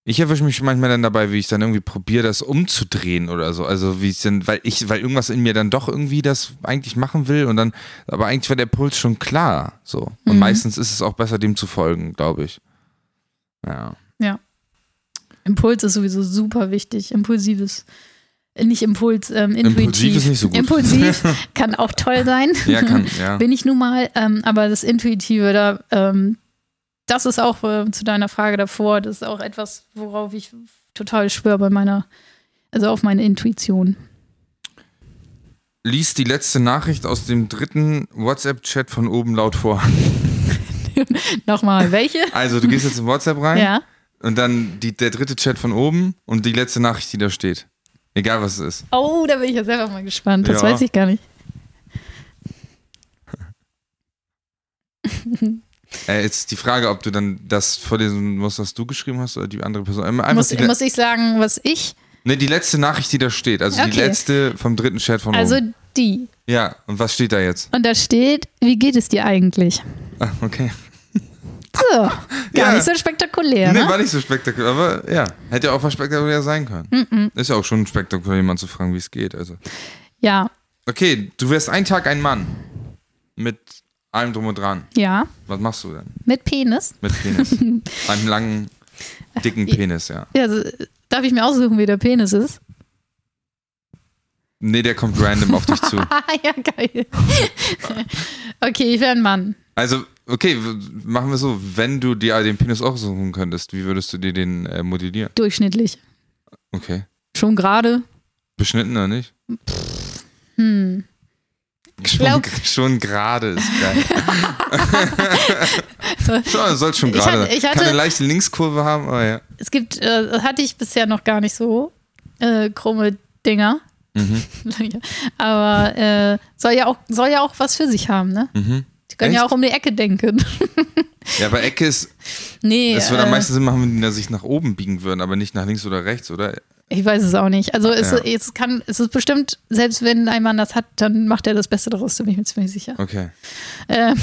ich erwische mich manchmal dann dabei, wie ich dann irgendwie probiere, das umzudrehen oder so. Also wie ich dann, weil ich, weil irgendwas in mir dann doch irgendwie das eigentlich machen will und dann, aber eigentlich war der Puls schon klar. So. Und Mhm. meistens ist es auch besser, dem zu folgen, glaube ich. Ja. Impuls ist sowieso super wichtig. Impulsives. äh, Nicht Impuls, ähm, intuitiv. Impulsiv ist nicht so gut. Impulsiv kann auch toll sein. Ja, kann, ja. Bin ich nun mal, ähm, aber das Intuitive, da, ähm, das ist auch äh, zu deiner Frage davor, das ist auch etwas, worauf ich total schwöre bei meiner, also auf meine Intuition. Lies die letzte Nachricht aus dem dritten WhatsApp-Chat von oben laut vor. Nochmal, welche? Also, du gehst jetzt in WhatsApp rein. Ja. Und dann die, der dritte Chat von oben und die letzte Nachricht, die da steht. Egal was es ist. Oh, da bin ich ja selber mal gespannt. Das Ja. weiß ich gar nicht. Äh, jetzt die Frage, ob du dann das vorlesen musst, was du geschrieben hast oder die andere Person. Einfach Muss, die, muss ich sagen, was ich, ne, die letzte Nachricht, die da steht. Also die Okay. letzte vom dritten Chat von also oben. die. Ja, und was steht da jetzt? Und da steht, wie geht es dir eigentlich? Ah, okay. So, gar Ja. nicht so spektakulär, Ne, ne? war nicht so spektakulär, aber ja, hätte ja auch was spektakulär sein können. Ist ja auch schon spektakulär, jemanden zu fragen, wie es geht. Also. Ja, Okay, du wärst einen Tag ein Mann. Mit allem drum und dran. ja, Was machst du denn? mit Penis. Mit Penis. Einem langen, dicken Penis, ja. Ja, also, darf ich mir aussuchen, wie der Penis ist? Nee, der kommt random auf dich zu. Ah, ja, geil. okay, ich wäre ein Mann. Also, okay, machen wir so. Wenn du dir den Penis auch suchen könntest, wie würdest du dir den äh, modellieren? Durchschnittlich. Okay. Schon gerade. Beschnitten oder nicht? Hm. Schon, glaub- schon gerade ist geil. schon, soll schon Ich gerade hatte- sein. ich hatte- Kann eine leichte Linkskurve haben, aber ja. Es gibt, äh, hatte ich bisher noch gar nicht so, äh, krumme Dinger. Mhm. Aber äh, soll, ja auch, soll ja auch was für sich haben, ne? Mhm. Die können ja Echt? auch um die Ecke denken. Ja, aber Ecke ist, nee, das würde am äh, meisten Sinn machen, wenn die da sich nach oben biegen würden, aber nicht nach links oder rechts, oder? Ich weiß es auch nicht. Also es, Ja. es kann, es ist bestimmt, selbst wenn ein Mann das hat, dann macht er das Beste daraus, da bin ich mir ziemlich sicher. Okay. Äh,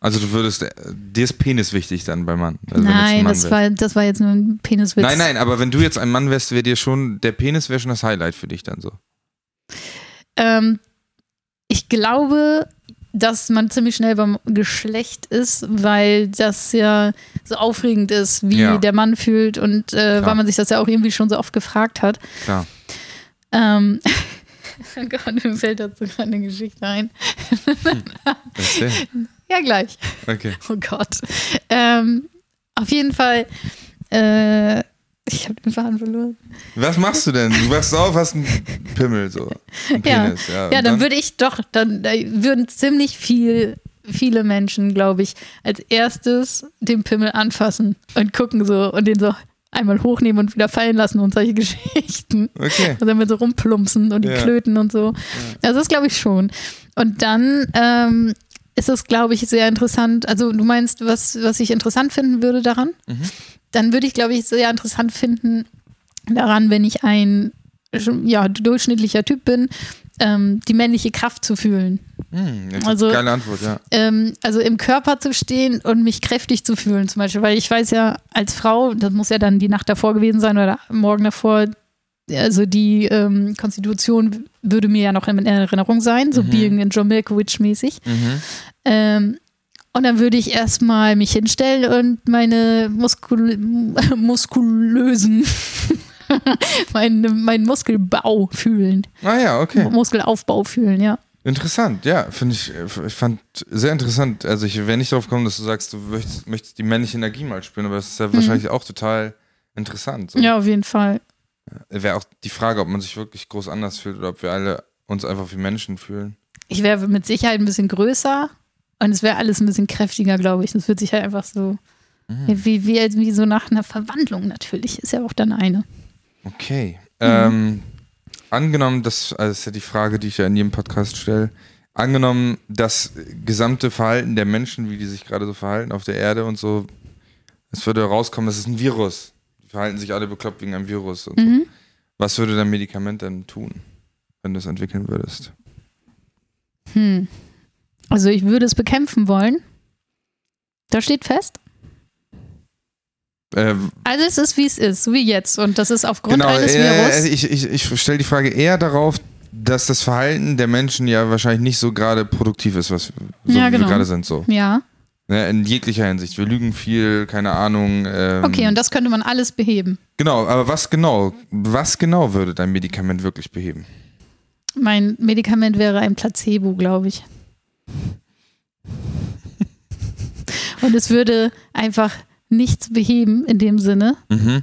Also du würdest, äh, dir ist Penis wichtig dann beim Mann. Also nein, Mann das wärst. war, das war jetzt nur ein Peniswitz. Nein, nein, aber wenn du jetzt ein Mann wärst, wäre dir schon, der Penis wäre schon das Highlight für dich dann so. Ähm, ich glaube, dass man ziemlich schnell beim Geschlecht ist, weil das ja so aufregend ist, wie Ja. der Mann fühlt und äh, weil man sich das ja auch irgendwie schon so oft gefragt hat. Klar. Ähm, oh Gott, mir fällt dazu gerade eine Geschichte ein. Erzähl. ja, gleich. Okay. Oh Gott. Ähm, auf jeden Fall, äh, ich habe den Faden verloren. Was machst du denn? Du wachst auf, hast einen Pimmel, so. Einen Ja. Penis, ja. Ja, Und dann würde ich doch, dann da würden ziemlich viel, viele Menschen, glaube ich, als erstes den Pimmel anfassen und gucken so und den so einmal hochnehmen und wieder fallen lassen und solche Geschichten. Okay. Und dann mit so rumplumpsen und die Ja. Klöten und so. Also das glaube ich schon. Und dann ähm, ist es, glaube ich, sehr interessant. Also du meinst, was, was ich interessant finden würde daran? Mhm. Dann würde ich, glaube ich, sehr interessant finden daran, wenn ich ein ja, durchschnittlicher Typ bin, ähm, die männliche Kraft zu fühlen. Hm, Also- geile Antwort, ja. Ähm, also im Körper zu stehen und mich kräftig zu fühlen, zum Beispiel, weil ich weiß ja, als Frau, das muss ja dann die Nacht davor gewesen sein oder morgen davor, also die ähm, Konstitution würde mir ja noch in Erinnerung sein, so Mhm. Being in John Malkovich mäßig. Mhm. Und dann würde ich erstmal mich hinstellen und meine Muskul muskulösen, meinen mein Muskelbau fühlen, Ah ja, okay. Muskelaufbau fühlen, ja. Interessant, ja, finde ich, ich fand sehr interessant. Also ich wäre nicht drauf gekommen, dass du sagst, du möchtest, möchtest die männliche Energie mal spüren, aber das ist ja wahrscheinlich auch total interessant. So. Mhm. Ja, auf jeden Fall. Wäre auch die Frage, ob man sich wirklich groß anders fühlt oder ob wir alle uns einfach wie Menschen fühlen. Ich wäre mit Sicherheit ein bisschen größer und es wäre alles ein bisschen kräftiger, glaube ich. Das wird sich halt einfach so, Mhm. wie, wie, wie so nach einer Verwandlung natürlich. Ist ja auch dann eine. Okay. Mhm. Ähm, angenommen, das, also das ist ja die Frage, die ich ja in jedem Podcast stelle. Angenommen, das gesamte Verhalten der Menschen, wie die sich gerade so verhalten auf der Erde und so, es würde rauskommen, es ist ein Virus. Die verhalten sich alle bekloppt wegen einem Virus. Und so. Mhm. Was würde dein Medikament denn tun, wenn du es entwickeln würdest? Hm. Also ich würde es bekämpfen wollen. Das steht fest. Äh, Also es ist, wie es ist, so wie jetzt. Und das ist aufgrund genau, eines äh, Virus. ich, ich, ich stelle die Frage eher darauf, dass das Verhalten der Menschen ja wahrscheinlich nicht so gerade produktiv ist, was so Ja, wie genau. wir gerade sind. So. Ja, Ne, in jeglicher Hinsicht. Wir lügen viel, keine Ahnung. Ähm, okay, und das könnte man alles beheben. Genau, aber was genau, was genau würde dein Medikament wirklich beheben? Mein Medikament wäre ein Placebo, glaube ich. Und es würde einfach nichts beheben in dem Sinne, Mhm.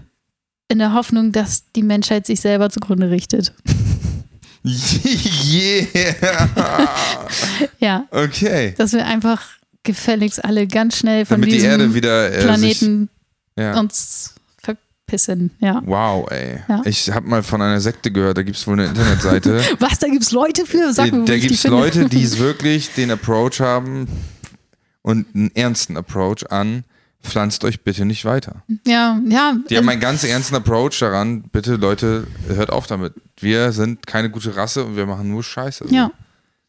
in der Hoffnung, dass die Menschheit sich selber zugrunde richtet. Yeah! Ja, Okay. dass wir einfach gefälligst alle ganz schnell von Damit die diesem Erde wieder äh, Planeten ja. uns verpissen. Ja. Wow, ey. Ja. Ich habe mal von einer Sekte gehört, da gibt es wohl eine Internetseite. Was, da gibt es Leute für? Sag mir, da gibt es. Leute, die es wirklich den Approach haben und einen ernsten Approach an, pflanzt euch bitte nicht weiter. Ja, ja. Die haben einen ganz ernsten Approach daran, bitte Leute, hört auf damit. Wir sind keine gute Rasse und wir machen nur Scheiße. ja,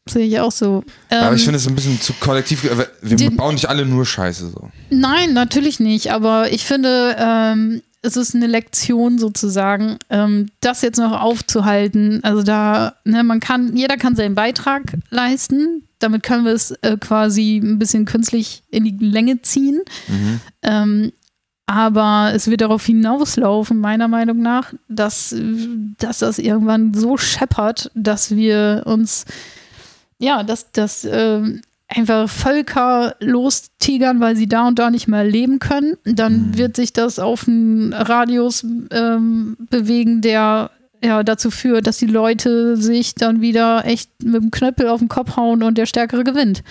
sehe ich auch so. Aber Ähm, ich finde es ein bisschen zu kollektiv. Wir den- bauen nicht alle nur Scheiße so. Nein, natürlich nicht. Aber ich finde, ähm, es ist eine Lektion sozusagen, ähm, das jetzt noch aufzuhalten. Also da, ne, man kann, jeder kann seinen Beitrag leisten. Damit können wir es äh, quasi ein bisschen künstlich in die Länge ziehen. Mhm. Ähm, aber es wird darauf hinauslaufen, meiner Meinung nach, dass, dass das irgendwann so scheppert, dass wir uns, ja, dass, dass ähm, einfach Völker lostigern, weil sie da und da nicht mehr leben können. Dann Mhm. wird sich das auf einen Radius ähm, bewegen, der ja dazu führt, dass die Leute sich dann wieder echt mit dem Knöppel auf den Kopf hauen und der Stärkere gewinnt.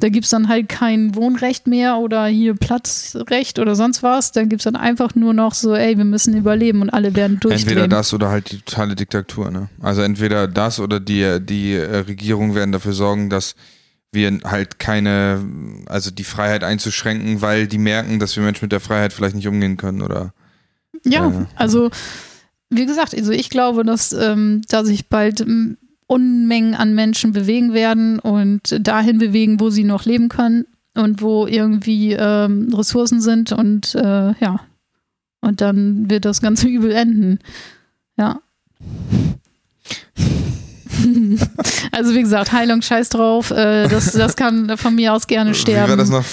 Da gibt es dann halt kein Wohnrecht mehr oder hier Platzrecht oder sonst was. Da gibt es dann einfach nur noch so, ey, wir müssen überleben und alle werden durchdrehen. Entweder das oder halt die totale Diktatur. Ne? Also entweder das oder die, die äh, Regierung werden dafür sorgen, dass wir halt keine, also die Freiheit einzuschränken, weil die merken, dass wir Menschen mit der Freiheit vielleicht nicht umgehen können oder Ja, Ja. also wie gesagt, also ich glaube, dass ähm, da sich bald ähm, Unmengen an Menschen bewegen werden und dahin bewegen, wo sie noch leben können und wo irgendwie ähm, Ressourcen sind und äh, ja, und dann wird das Ganze übel enden. Ja. also wie gesagt, Heilung scheiß drauf, äh, das, das kann von mir aus gerne sterben. Wie war das noch?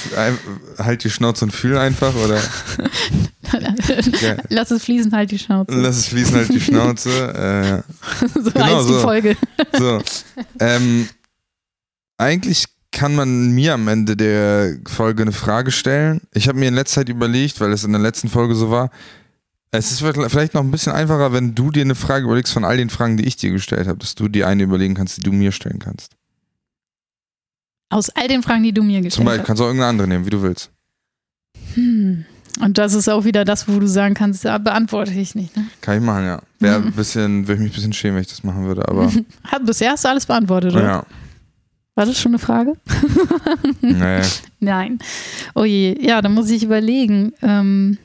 Halt die Schnauze und fühl einfach oder. Lass es fließen, halt die Schnauze. lass es fließen, halt die Schnauze. Äh, so Genau heißt die so. Folge. so. Ähm, eigentlich kann man mir am Ende der Folge eine Frage stellen? Ich habe mir in letzter Zeit überlegt, weil es in der letzten Folge so war, es ist vielleicht noch ein bisschen einfacher, wenn du dir eine Frage überlegst von all den Fragen, die ich dir gestellt habe, dass du dir eine überlegen kannst, die du mir stellen kannst. Aus all den Fragen, die du mir gestellt hast. Zum Beispiel hast. kannst du auch irgendeine andere nehmen, wie du willst. Hm. Und das ist auch wieder das, wo du sagen kannst, ja, beantworte ich nicht. Ne? Kann ich machen, ja. Wäre ein bisschen, würde ich mich ein bisschen schämen, wenn ich das machen würde, aber. Bisher hast du alles beantwortet, oder? Ja. War das schon eine Frage? Nee. Nein. Oh je, ja, da muss ich überlegen. Ähm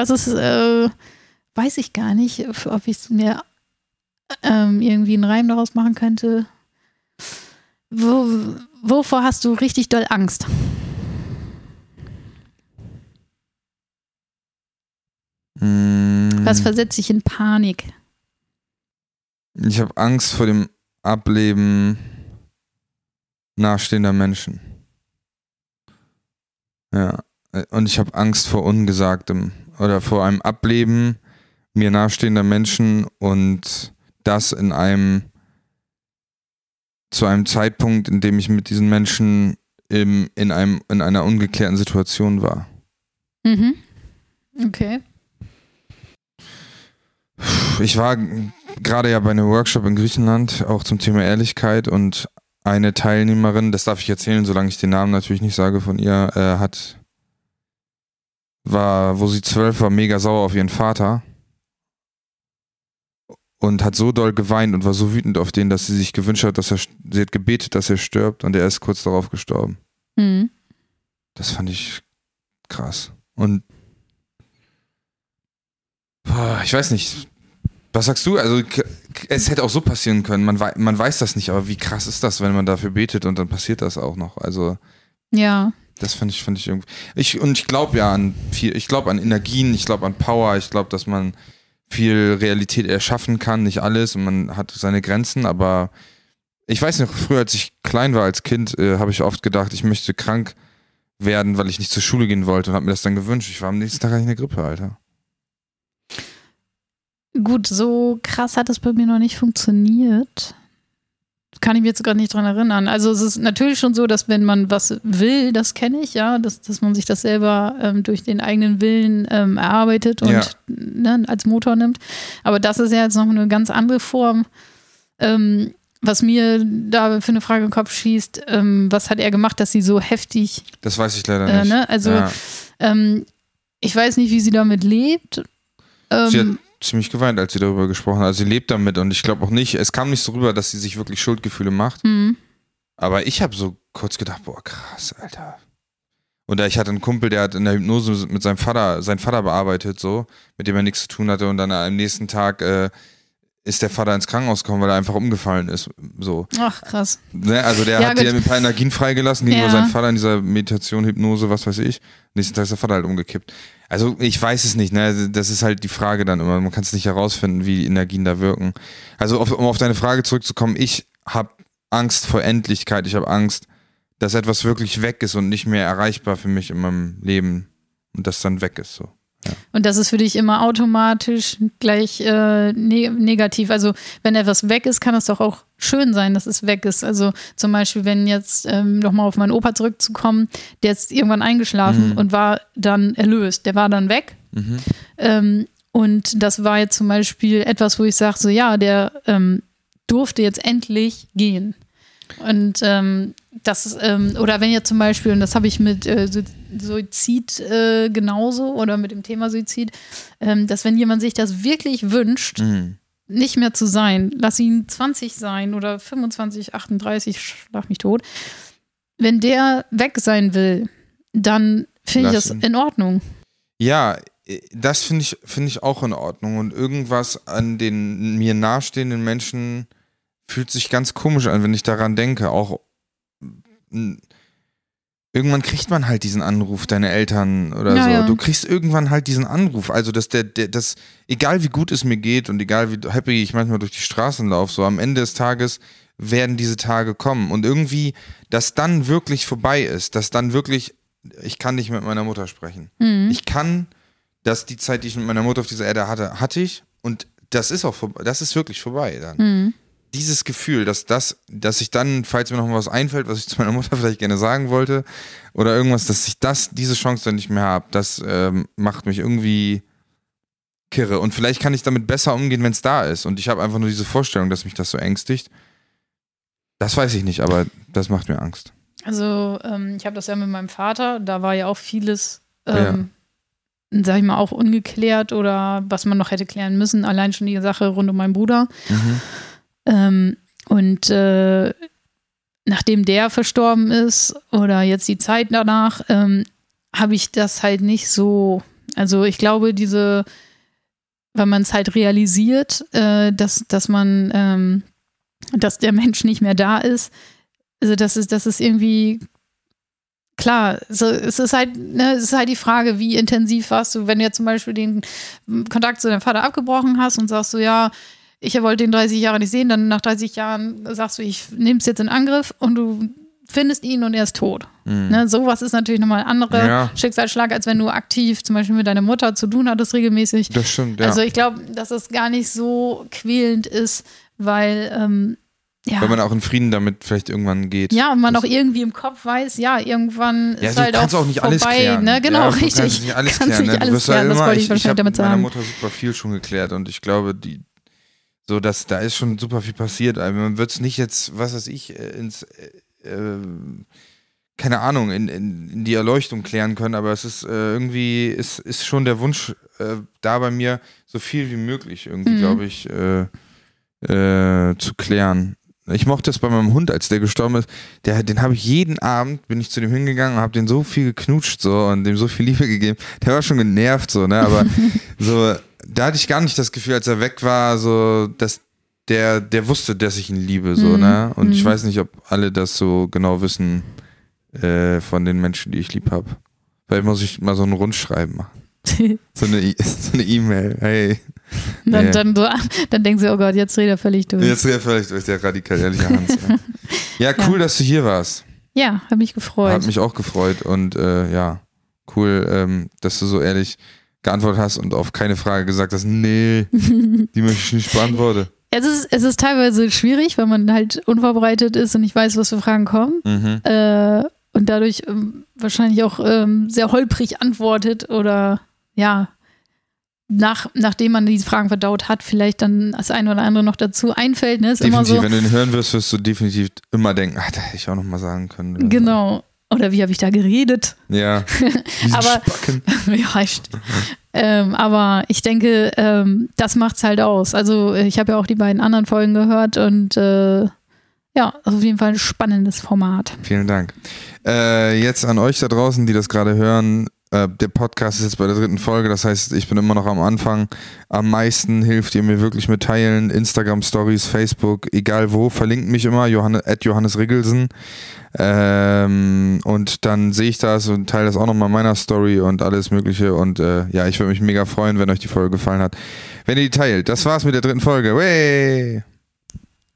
was ist, äh, weiß ich gar nicht, ob ich mir ähm, irgendwie einen Reim daraus machen könnte. Wo, wovor hast du richtig doll Angst? Mm. Was versetzt dich in Panik? Ich habe Angst vor dem Ableben nahestehender Menschen. Ja. Und ich habe Angst vor Ungesagtem oder vor einem Ableben mir nahestehender Menschen und das in einem zu einem Zeitpunkt, in dem ich mit diesen Menschen im, in, einem, in einer ungeklärten Situation war. Mhm. Okay. Ich war gerade ja bei einem Workshop in Griechenland, auch zum Thema Ehrlichkeit und eine Teilnehmerin, das darf ich erzählen, solange ich den Namen natürlich nicht sage von ihr, äh, hat, war, wo sie zwölf war, mega sauer auf ihren Vater und hat so doll geweint und war so wütend auf den, dass sie sich gewünscht hat, dass er, sie hat gebetet, dass er stirbt und er ist kurz darauf gestorben. Mhm. Das fand ich krass. Und boah, ich weiß nicht, was sagst du? Also es hätte auch so passieren können. Man, man weiß das nicht, aber wie krass ist das, wenn man dafür betet und dann passiert das auch noch? Also ja. Das fand ich, fand ich irgendwie. Ich, und ich glaube ja an viel, ich glaube an Energien, ich glaube an Power, ich glaube, dass man viel Realität erschaffen kann, nicht alles und man hat seine Grenzen, aber ich weiß noch, früher als ich klein war als Kind, äh, habe ich oft gedacht, ich möchte krank werden, weil ich nicht zur Schule gehen wollte und habe mir das dann gewünscht. Ich war am nächsten Tag eigentlich eine Grippe, Alter. Gut, so krass hat das bei mir noch nicht funktioniert kann ich mir jetzt gar nicht dran erinnern. Also es ist natürlich schon so, dass wenn man was will, das kenne ich, ja, dass, dass man sich das selber ähm, durch den eigenen Willen ähm, erarbeitet und ja. ne, als Motor nimmt. Aber das ist ja jetzt noch eine ganz andere Form. Ähm, was mir da für eine Frage im Kopf schießt, ähm, was hat er gemacht, dass sie so heftig. Das weiß ich leider äh, nicht. Ne? Also ja. Ähm, ich weiß nicht, wie sie damit lebt. sie hat ähm, ziemlich geweint, als sie darüber gesprochen hat. Also sie lebt damit und ich glaube auch nicht, es kam nicht so rüber, dass sie sich wirklich Schuldgefühle macht. Mhm. Aber ich habe so kurz gedacht, boah, krass, Alter. Und ich hatte einen Kumpel, der hat in der Hypnose mit seinem Vater, seinen Vater bearbeitet, so, mit dem er nichts zu tun hatte. Und dann am nächsten Tag äh, ist der Vater ins Krankenhaus gekommen, weil er einfach umgefallen ist. So. Ach, krass. Ne? Also der ja, hat dir ein paar Energien freigelassen gegenüber ja. seinem Vater in dieser Meditation, Hypnose, was weiß ich. Nächsten Tag ist der Vater halt umgekippt. Also ich weiß es nicht, ne? Das ist halt die Frage dann immer. Man kann es nicht herausfinden, wie die Energien da wirken. Also auf, um auf deine Frage zurückzukommen, ich habe Angst vor Endlichkeit. Ich habe Angst, dass etwas wirklich weg ist und nicht mehr erreichbar für mich in meinem Leben und das dann weg ist. So. Ja. Und das ist für dich immer automatisch gleich äh, ne negativ. Also wenn etwas weg ist, kann es doch auch schön sein, dass es weg ist. Also zum Beispiel, wenn jetzt ähm, nochmal auf meinen Opa zurückzukommen, der ist irgendwann eingeschlafen mhm. und war dann erlöst. Der war dann weg. Mhm. Ähm, und das war jetzt zum Beispiel etwas, wo ich sage, so ja, der ähm, durfte jetzt endlich gehen. Und ähm, das, ähm, oder wenn ihr zum Beispiel, und das habe ich mit äh, Suizid äh, genauso oder mit dem Thema Suizid, ähm, dass wenn jemand sich das wirklich wünscht, mhm. nicht mehr zu sein, lass ihn 20 sein oder 25, 38, schlag mich tot, wenn der weg sein will, dann finde ich das in Ordnung. Ja, äh, das finde ich, find ich auch in Ordnung. Und irgendwas an den mir nahestehenden Menschen fühlt sich ganz komisch an, wenn ich daran denke. Auch irgendwann kriegt man halt diesen Anruf, deine Eltern oder ja, so. Ja. Du kriegst irgendwann halt diesen Anruf. Also, dass der, der, das, egal wie gut es mir geht und egal wie happy ich manchmal durch die Straßen laufe, so am Ende des Tages werden diese Tage kommen. Und irgendwie, dass dann wirklich vorbei ist, dass dann wirklich, ich kann nicht mit meiner Mutter sprechen. Mhm. Ich kann, dass die Zeit, die ich mit meiner Mutter auf dieser Erde hatte, hatte ich und das ist auch vorbei, das ist wirklich vorbei dann. Mhm. Dieses Gefühl, dass das, dass ich dann, falls mir noch mal was einfällt, was ich zu meiner Mutter vielleicht gerne sagen wollte, oder irgendwas, dass ich das, diese Chance dann nicht mehr habe, das ähm, macht mich irgendwie kirre. Und vielleicht kann ich damit besser umgehen, wenn es da ist. Und ich habe einfach nur diese Vorstellung, dass mich das so ängstigt. Das weiß ich nicht, aber das macht mir Angst. Also, ähm, ich habe das ja mit meinem Vater, da war ja auch vieles, ähm, sag ich mal, auch ungeklärt oder was man noch hätte klären müssen. Allein schon die Sache rund um meinen Bruder. Mhm. Ähm, und äh, nachdem der verstorben ist oder jetzt die Zeit danach, ähm, habe ich das halt nicht so. Also ich glaube, diese, wenn man es halt realisiert, äh, dass, dass man, ähm, dass der Mensch nicht mehr da ist, also das ist, das ist irgendwie klar, so, es ist halt, ne, es ist halt die Frage, wie intensiv warst du, wenn du jetzt zum Beispiel den Kontakt zu deinem Vater abgebrochen hast und sagst so, ja, ich wollte den 30 Jahre nicht sehen, dann nach 30 Jahren sagst du, ich nehme es jetzt in Angriff und du findest ihn und er ist tot. Mhm. Ne, sowas ist natürlich nochmal ein anderer Ja. Schicksalsschlag, als wenn du aktiv zum Beispiel mit deiner Mutter zu tun hattest regelmäßig. Das stimmt, ja. Also ich glaube, dass es gar nicht so quälend ist, weil ähm, ja, Weil man auch in Frieden damit vielleicht irgendwann geht. ja, und man Das- auch irgendwie im Kopf weiß, ja, irgendwann Ja, ist du halt kannst auch, auch nicht alles vorbei, klären. ne? Genau, ja, du richtig. Kannst nicht alles Kannst klären. nicht ne? Du alles wirst ja klären, das immer, wollte ich ich, ich wahrscheinlich damit meiner sagen. Mutter super viel schon geklärt und ich glaube, die so, dass da ist schon super viel passiert. Also man wird es nicht jetzt, was weiß ich, äh, ins äh, äh, keine Ahnung, in, in, in die Erleuchtung klären können, aber es ist äh, irgendwie, ist, ist schon der Wunsch äh, da bei mir, so viel wie möglich irgendwie, Mhm. glaube ich, äh, zu klären. Ich mochte es bei meinem Hund, als der gestorben ist. Der, den habe ich jeden Abend, bin ich zu dem hingegangen und habe den so viel geknutscht so und dem so viel Liebe gegeben. Der war schon genervt so, ne? Aber so, da hatte ich gar nicht das Gefühl, als er weg war, so, dass der, der wusste, dass ich ihn liebe, so, Mhm. ne? Und ich Mhm. weiß nicht, ob alle das so genau wissen äh, von den Menschen, die ich lieb habe. Vielleicht muss ich mal so einen Rundschreiben machen. So eine E- so eine E-Mail. hey. dann, Nee. dann, so, dann denken sie, oh Gott, jetzt redet er völlig durch. Jetzt wäre vielleicht durch der radikal ehrliche Hans. Ja, ja cool, dass du hier warst. Ja, habe mich gefreut. Hat mich auch gefreut und äh, ja, cool, ähm, dass du so ehrlich geantwortet hast und auf keine Frage gesagt hast, nee, die möchte ich nicht beantworten. es, ist, es ist teilweise schwierig, weil man halt unvorbereitet ist und nicht weiß, was für Fragen kommen. Mhm. Äh, und dadurch ähm, wahrscheinlich auch ähm, sehr holprig antwortet oder ja, nach, nachdem man diese Fragen verdaut hat, vielleicht dann das eine oder andere noch dazu einfällt. Ne? Ist immer Definitiv, so. wenn du ihn hören wirst, wirst du definitiv immer denken, ach, da hätte ich auch noch mal sagen können. Genau. Oder wie habe ich da geredet? Ja. Aber- ja, stimmt. ähm, aber ich denke, ähm, das macht's halt aus. Also äh, ich habe ja auch die beiden anderen Folgen gehört und äh, ja, also auf jeden Fall ein spannendes Format. Vielen Dank. Äh, jetzt an euch da draußen, die das gerade hören. Äh, der Podcast ist jetzt bei der dritten Folge, das heißt, ich bin immer noch am Anfang. Am meisten hilft ihr mir wirklich mit Teilen, Instagram Stories, Facebook, egal wo, verlinkt mich immer, Johannes, at Johannes Riggelsen. Ähm, und dann sehe ich das und teile das auch nochmal in meiner Story und alles Mögliche. Und äh, ja, ich würde mich mega freuen, wenn euch die Folge gefallen hat. Wenn ihr die teilt. Das war's mit der dritten Folge. Wey!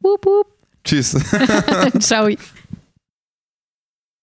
Wup, wup. Tschüss. Ciao.